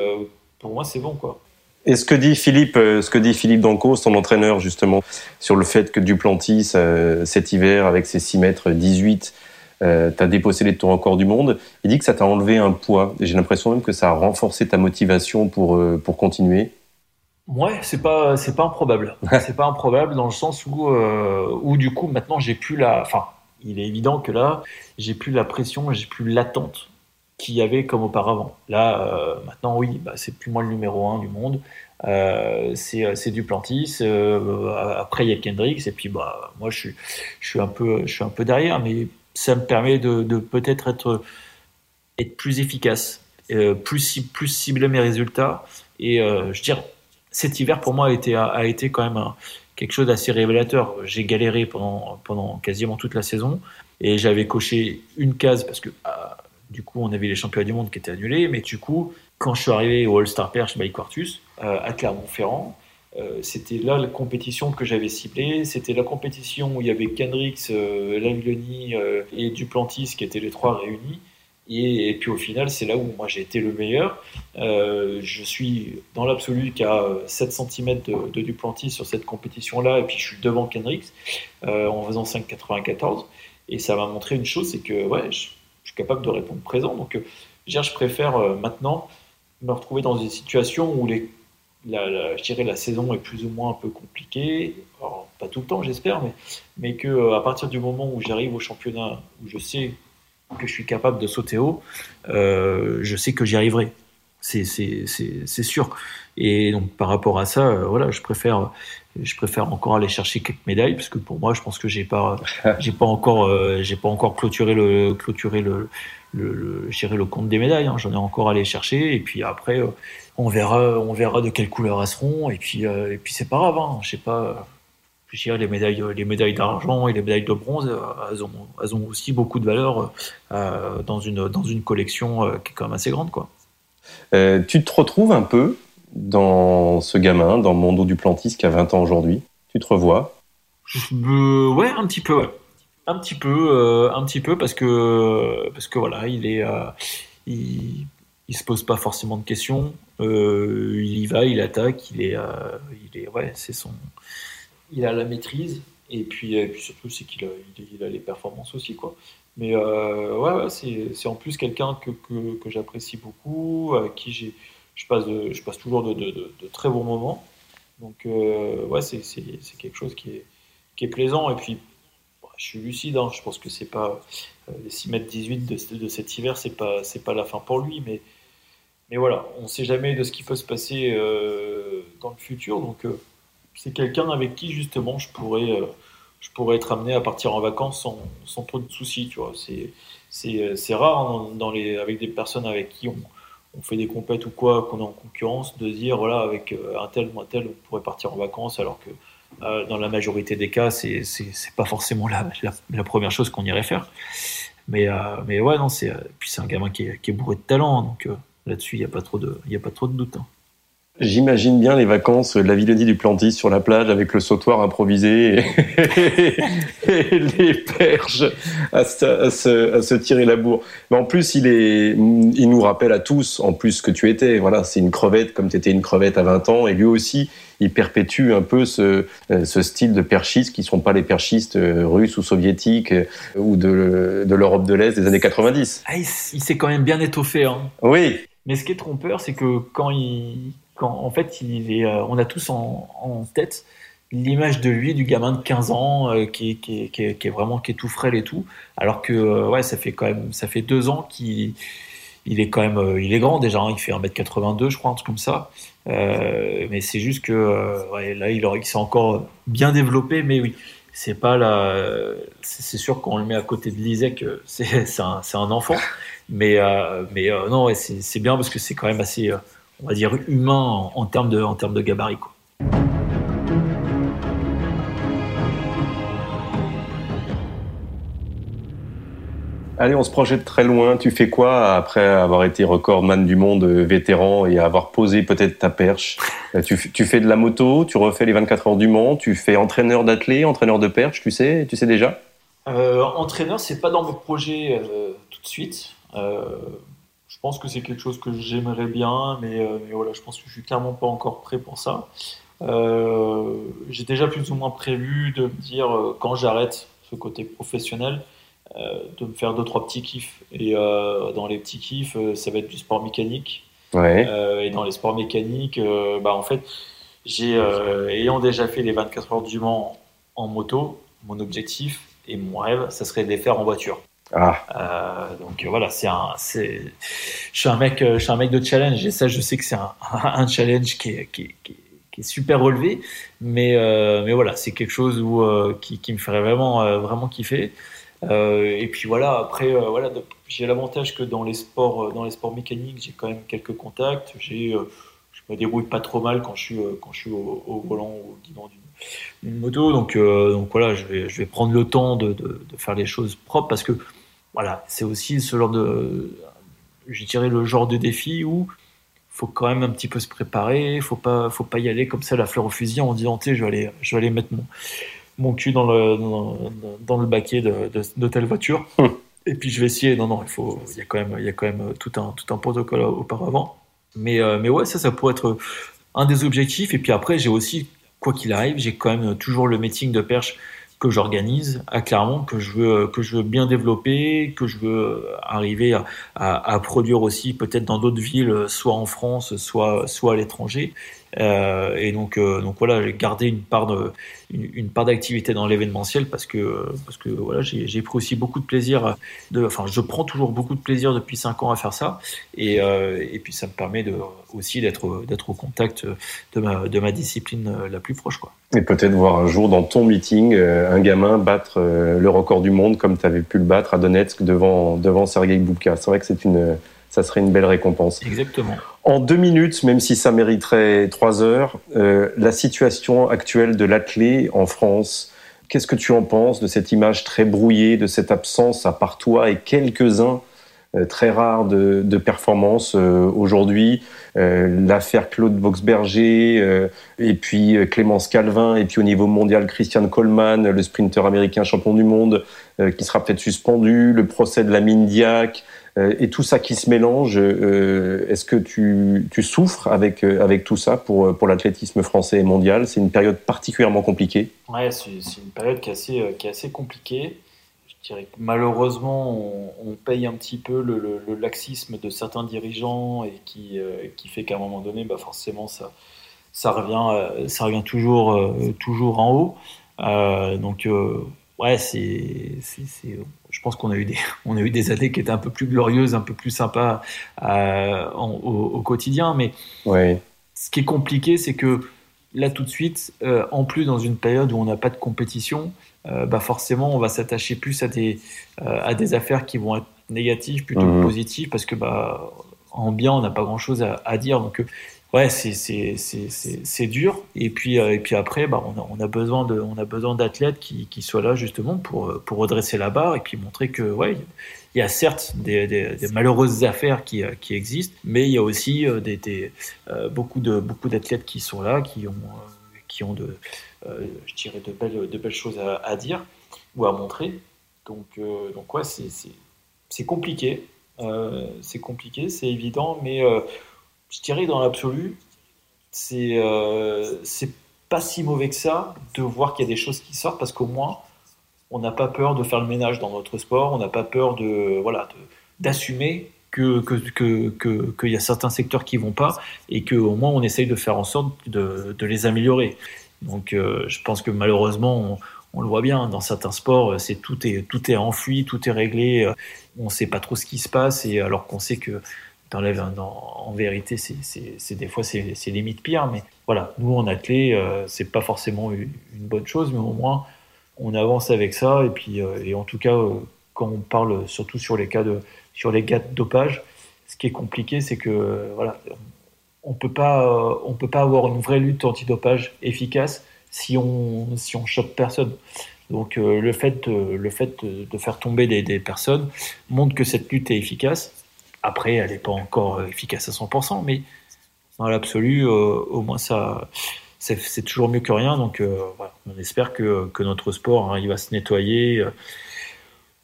pour moi, c'est bon, quoi. Et ce que dit Philippe, euh, ce que dit Philippe Danco, son entraîneur, justement, sur le fait que Duplantis, euh, cet hiver, avec ses 6 mètres 18, euh, t'as dépossédé de ton record du monde, il dit que ça t'a enlevé un poids. Et j'ai l'impression même que ça a renforcé ta motivation pour, euh, pour continuer. Ouais, c'est pas, c'est pas improbable. *laughs* c'est pas improbable dans le sens où, où du coup, maintenant, j'ai plus la, enfin, il est évident que là, j'ai plus la pression, j'ai plus l'attente qu'il y avait comme auparavant. Là, euh, maintenant, oui, bah, c'est plus moi le numéro un du monde. Euh, c'est euh, Duplantis. Euh, après, il y a Kendricks. Et puis, bah, moi, je suis, un, peu, derrière. Mais ça me permet de, peut-être être, plus efficace, plus, cibler mes résultats. Et je veux dire, cet hiver, pour moi, a été, quand même quelque chose d'assez révélateur. J'ai galéré pendant, pendant quasiment toute la saison et j'avais coché une case parce que ah, du coup, on avait les championnats du monde qui étaient annulés, mais du coup, quand je suis arrivé au All-Star Perche by Quartus à Clermont-Ferrand, euh, c'était là la compétition que j'avais ciblée. C'était la compétition où il y avait Kendricks, euh, euh, et Duplantis qui étaient les trois réunis. Et, puis au final, c'est là où moi j'ai été le meilleur. Euh, je suis dans l'absolu qu'à 7 cm de, Duplantis sur cette compétition-là, et puis je suis devant Kendricks en faisant 5,94. Et ça m'a montré une chose, c'est que ouais, je, capable de répondre présent. Donc je préfère maintenant me retrouver dans une situation où les la, je dirais la saison est plus ou moins un peu compliquée. pas tout le temps, j'espère, mais, mais que euh, à partir du moment où j'arrive au championnat, où je sais que je suis capable de sauter haut, euh, je sais que j'y arriverai. C'est sûr. Et donc par rapport à ça, euh, voilà, je préfère, je préfère encore aller chercher quelques médailles parce que pour moi, je pense que j'ai pas, *laughs* j'ai pas encore, j'ai pas encore clôturé le, clôturé le, le, le, le compte des médailles. Hein. J'en ai encore à aller chercher. Et puis après, on verra, on verra de quelle couleur elles seront. Et puis, euh, et puis c'est pas grave. Hein, je sais pas. Je les médailles, les médailles d'argent et les médailles de bronze, euh, elles ont, elles ont aussi beaucoup de valeur euh, dans une dans une collection qui est quand même assez grande, quoi. tu te retrouves un peu dans ce gamin, dans Mondo du Plantis qui a 20 ans aujourd'hui. Tu te revois Ouais, un petit peu. Un petit peu, un petit peu parce que parce que voilà, il est il, il se pose pas forcément de questions. Euh, il y va, il attaque, il est, euh, il est, ouais, c'est son, il a la maîtrise. Et puis, surtout, c'est qu'il a, les performances aussi, quoi. Mais euh, ouais, ouais c'est en plus quelqu'un que, que, que j'apprécie beaucoup, à qui j'ai, je passe, je passe toujours de, très bons moments. Donc ouais, c'est quelque chose qui est, qui est plaisant. Et puis, je suis lucide, hein, je pense que c'est pas les 6 mètres 18 de, de cet hiver, c'est pas, pas la fin pour lui, mais mais voilà, on sait jamais de ce qui peut se passer euh, dans le futur. Donc, euh, c'est quelqu'un avec qui, justement, je pourrais, euh, je pourrais être amené à partir en vacances sans, sans trop de soucis. Tu vois. C'est, c'est, rare hein, dans les, avec des personnes avec qui on, on fait des compètes ou quoi, qu'on est en concurrence, de dire, voilà, avec un tel ou un tel, on pourrait partir en vacances, alors que dans la majorité des cas, c'est, pas forcément la, la, première chose qu'on irait faire. Mais, mais ouais, non, c'est, puis c'est un gamin qui est, bourré de talent, donc Là-dessus, il n'y a, pas trop de, a pas trop de doute. Hein. J'imagine bien les vacances de la Villeneuve du Plantis sur la plage avec le sautoir improvisé et, *laughs* les perches à se, tirer la bourre. Mais en plus, il, est, il nous rappelle à tous, en plus, ce que tu étais. Voilà, c'est une crevette comme tu étais une crevette à 20 ans. Et lui aussi, il perpétue un peu ce, ce style de perchistes qui ne sont pas les perchistes euh, russes ou soviétiques euh, ou de, de l'Europe de l'Est des années 90. Ah, il, s'est quand même bien étoffé. Hein. Oui. Mais ce qui est trompeur, c'est que quand il, en fait, euh, on a tous en, tête l'image de lui, du gamin de 15 ans, euh, qui, est vraiment qui est tout frêle et tout, alors que euh, ouais, ça fait quand même, ça fait deux ans qu'il il est quand même, il est grand déjà, hein, il fait 1m82 je crois, un truc comme ça. mais c'est juste que ouais, là, il, il s'est encore bien développé, mais oui, c'est pas la, c'est sûr qu'on le met à côté de Lisek, *laughs* c'est un, un enfant. Mais, mais non, c'est bien parce que c'est quand même assez, on va dire, humain en, termes, de, en termes de gabarit. Quoi. Allez, on se projette très loin. Tu fais quoi après avoir été recordman du monde vétéran et avoir posé peut-être ta perche? Tu, tu, fais de la moto, tu refais les 24 heures du Mans, tu fais entraîneur d'athlète, entraîneur de perche, tu sais, tu sais déjà? Euh, Entraîneur, c'est pas dans mes projets tout de suite. Euh, pense que c'est quelque chose que j'aimerais bien, mais, euh, mais, voilà, je pense que je suis clairement pas encore prêt pour ça. Euh, j'ai déjà plus ou moins prévu de me dire quand j'arrête ce côté professionnel, de me faire deux trois petits kiffs. Et dans les petits kiffs, ça va être du sport mécanique. Ouais. et dans les sports mécaniques, bah en fait, j'ai ayant déjà fait les 24 heures du Mans en moto, mon objectif et mon rêve, ça serait de les faire en voiture. Ah. Euh, donc voilà, c'est je suis un mec, je suis un mec de challenge et ça, je sais que c'est un, *laughs* challenge qui est, qui, est super relevé, mais euh, mais voilà, c'est quelque chose où euh, qui, me ferait vraiment euh, vraiment kiffer. Euh, et puis voilà, après voilà, j'ai l'avantage que dans les sports, dans les sports mécaniques, j'ai quand même quelques contacts. J'ai, je me débrouille pas trop mal quand je suis quand je suis au, volant ou au guidon d'une une moto. Donc, donc voilà, je vais, je vais prendre le temps de, de faire les choses propres parce que voilà, c'est aussi ce genre de, je dirais le genre de défi où faut quand même un petit peu se préparer, faut pas, faut pas y aller comme ça la fleur au fusil en disant, je vais aller, je vais aller mettre mon, mon cul dans le, dans, le baquet de, de, telle voiture. Hum. Et puis je vais essayer. Non, non, il faut, il y a quand même, il y a quand même tout un, tout un protocole auparavant. Mais, euh, mais ouais, ça, ça pourrait être un des objectifs. Et puis après, j'ai aussi, quoi qu'il arrive, j'ai quand même toujours le meeting de perche que j'organise à Clermont, que je veux que je veux bien développer, que je veux arriver à, à, à produire aussi peut-être dans d'autres villes, soit en France, soit soit à l'étranger. Euh, et donc, euh, donc voilà, j'ai gardé une part de, une, part d'activité dans l'événementiel parce que parce que voilà, j'ai pris aussi beaucoup de plaisir. De, enfin, je prends toujours beaucoup de plaisir depuis cinq ans à faire ça, et, euh, et puis ça me permet de, aussi d'être d'être au contact de ma de ma discipline la plus proche, quoi. Et peut-être voir un jour dans ton meeting un gamin battre le record du monde comme tu avais pu le battre à Donetsk devant devant Sergei Boubka. C'est vrai que c'est une ça serait une belle récompense. Exactement. En deux minutes, même si ça mériterait trois heures, euh, la situation actuelle de l'athlé en France, qu'est-ce que tu en penses de cette image très brouillée, de cette absence, à part toi et quelques-uns euh, très rares de, de performances euh, aujourd'hui L'affaire Claude Boxberger, et puis Clémence Calvin, et puis au niveau mondial, Christian Coleman, le sprinter américain champion du monde, qui sera peut-être suspendu, le procès de la mine Diac, euh, et tout ça qui se mélange, euh, est-ce que tu, souffres avec, euh, avec tout ça pour, pour l'athlétisme français et mondial? C'est une période particulièrement compliquée Ouais, c'est une période qui est assez, compliquée. Je dirais que malheureusement, on, paye un petit peu le, le, laxisme de certains dirigeants et qui, qui fait qu'à un moment donné, bah forcément, ça, ça, revient, ça revient toujours, toujours en haut. donc, ouais, c'est, je pense qu'on a eu des, *laughs* on a eu des années qui étaient un peu plus glorieuses, un peu plus sympas euh, au, quotidien. Mais ce qui est compliqué, c'est que là, tout de suite, euh, en plus dans une période où on n'a pas de compétition, euh, bah forcément, on va s'attacher plus à des, à des affaires qui vont être négatives plutôt que mhm. positives, parce que bah, en bien, on n'a pas grand-chose à, à, dire. Donc, ouais, c'est dur. Et puis, euh, et puis après, bah, on, a, on a besoin de, on a besoin d'athlètes qui, qui soient là justement pour, pour redresser la barre et puis montrer que, ouais, il y a certes des, des, malheureuses affaires qui, euh, qui, existent, mais il y a aussi euh, des, des beaucoup de beaucoup d'athlètes qui sont là, qui ont, qui ont de, je dirais, de belles, de belles choses à, dire ou à montrer. Donc, donc ouais, c'est compliqué. c'est compliqué, c'est évident, mais je dirais dans l'absolu, c'est euh, pas si mauvais que ça de voir qu'il y a des choses qui sortent parce qu'au moins on n'a pas peur de faire le ménage dans notre sport, on n'a pas peur de voilà d'assumer que que que qu'il y a certains secteurs qui vont pas et qu'au moins on essaye de faire en sorte de, de les améliorer. Donc euh, je pense que malheureusement on, le voit bien dans certains sports, c'est tout est tout est enfui, tout est réglé, on ne sait pas trop ce qui se passe et alors qu'on sait que en vérité, c'est des fois c'est limite pire, mais voilà, nous en athlée, euh, c'est pas forcément une, bonne chose, mais au moins on avance avec ça et puis euh, et en tout cas euh, quand on parle surtout sur les cas de sur les cas dopage, ce qui est compliqué, c'est que voilà, on peut pas on peut pas avoir une vraie lutte antidopage efficace si on si on chope personne. Donc le fait le fait de, faire tomber des personnes montre que cette lutte est efficace après, elle n'est pas encore efficace à 100%, mais dans l'absolu, euh, au moins ça, c'est toujours mieux que rien. Donc euh, voilà, on espère que, que notre sport hein, il va se nettoyer euh,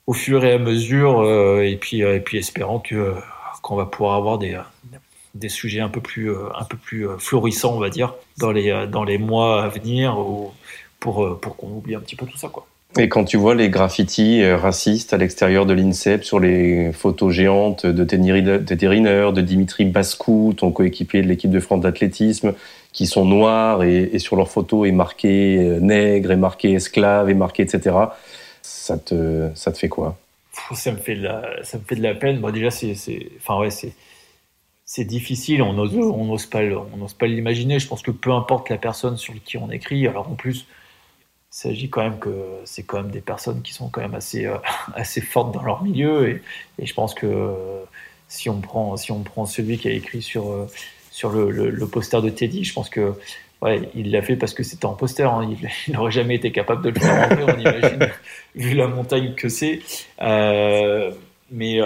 au fur et à mesure, et puis et puis espérant que qu'on va pouvoir avoir des des sujets un peu plus un peu plus florissants, on va dire, dans les dans les mois à venir, pour pour qu'on oublie un petit peu tout ça, quoi. Et quand tu vois les graffitis euh, racistes à l'extérieur de l'INSEP sur les photos géantes de Terry de Dimitri Baskou, ton coéquipier de l'équipe de France d'athlétisme, qui sont noirs et, sur leurs photos est marqué euh, nègre, est marqué esclave, est marqué etc. Ça te, ça te fait quoi? Ça me fait de la, ça me fait de la peine. Bon, déjà, c'est, enfin ouais, c'est, c'est difficile. On n'ose, on n'ose pas, on n'ose pas l'imaginer. Je pense que peu importe la personne sur qui on écrit, alors en plus, il s'agit quand même que c'est quand même des personnes qui sont quand même assez, euh, *laughs* assez fortes dans leur milieu et, je pense que euh, si on prend si on prend celui qui a écrit sur euh, sur le, le, poster de Teddy, je pense que ouais, il l'a fait parce que c'était en poster. Hein. Il *laughs* n'aurait jamais été capable de le faire rentrer, on imagine, *laughs* vu la montagne que c'est. Mais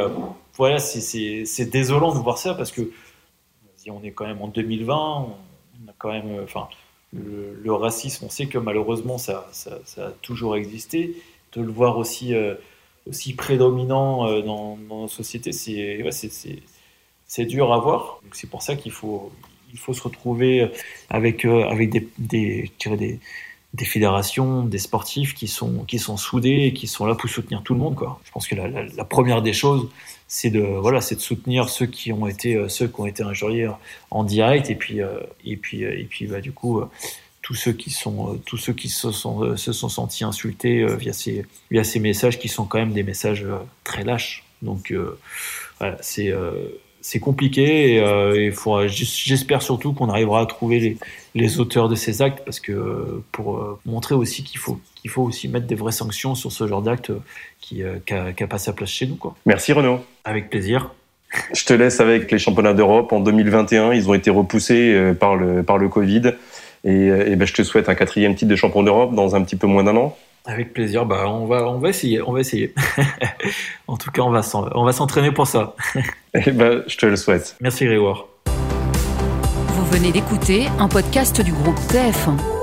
voilà, c'est désolant de voir ça parce que on est quand même en 2020, on a quand même, le, racisme, on sait que malheureusement ça, a toujours existé. De le voir aussi, aussi prédominant dans, dans, nos sociétés, c'est dur à voir. C'est pour ça qu'il faut, il faut se retrouver avec, euh, avec des, des, des, des, fédérations, des sportifs qui sont, qui sont soudés et qui sont là pour soutenir tout le monde. Je pense que la, première des choses, c'est de, voilà, c'est de soutenir ceux qui ont été, euh, ceux qui ont été injuriés en direct et puis, euh, et puis, et puis bah, du coup, tous ceux qui sont tous ceux qui se sont se sont sentis insultés via ces via ces messages qui sont quand même des messages très lâches. Donc voilà, c'est c'est compliqué et, euh, j'espère surtout qu'on arrivera à trouver les, les, auteurs de ces actes parce que euh, pour euh, montrer aussi qu'il faut qu'il faut aussi mettre des vraies sanctions sur ce genre d'acte qui n'a pas sa place chez nous quoi. Merci Renaud. Avec plaisir. Je te laisse avec les championnats d'Europe en 2021. Ils ont été repoussés par le par le Covid et, et ben, je te souhaite un quatrième titre de champion d'Europe dans un petit peu moins d'un an. Avec plaisir. Bah, on va, on va essayer. On va essayer. *laughs* en tout cas, on va, on va s'entraîner pour ça. *laughs* Eh ben, je te le souhaite. Merci Grégoire. Venez d'écouter un podcast du groupe TF1.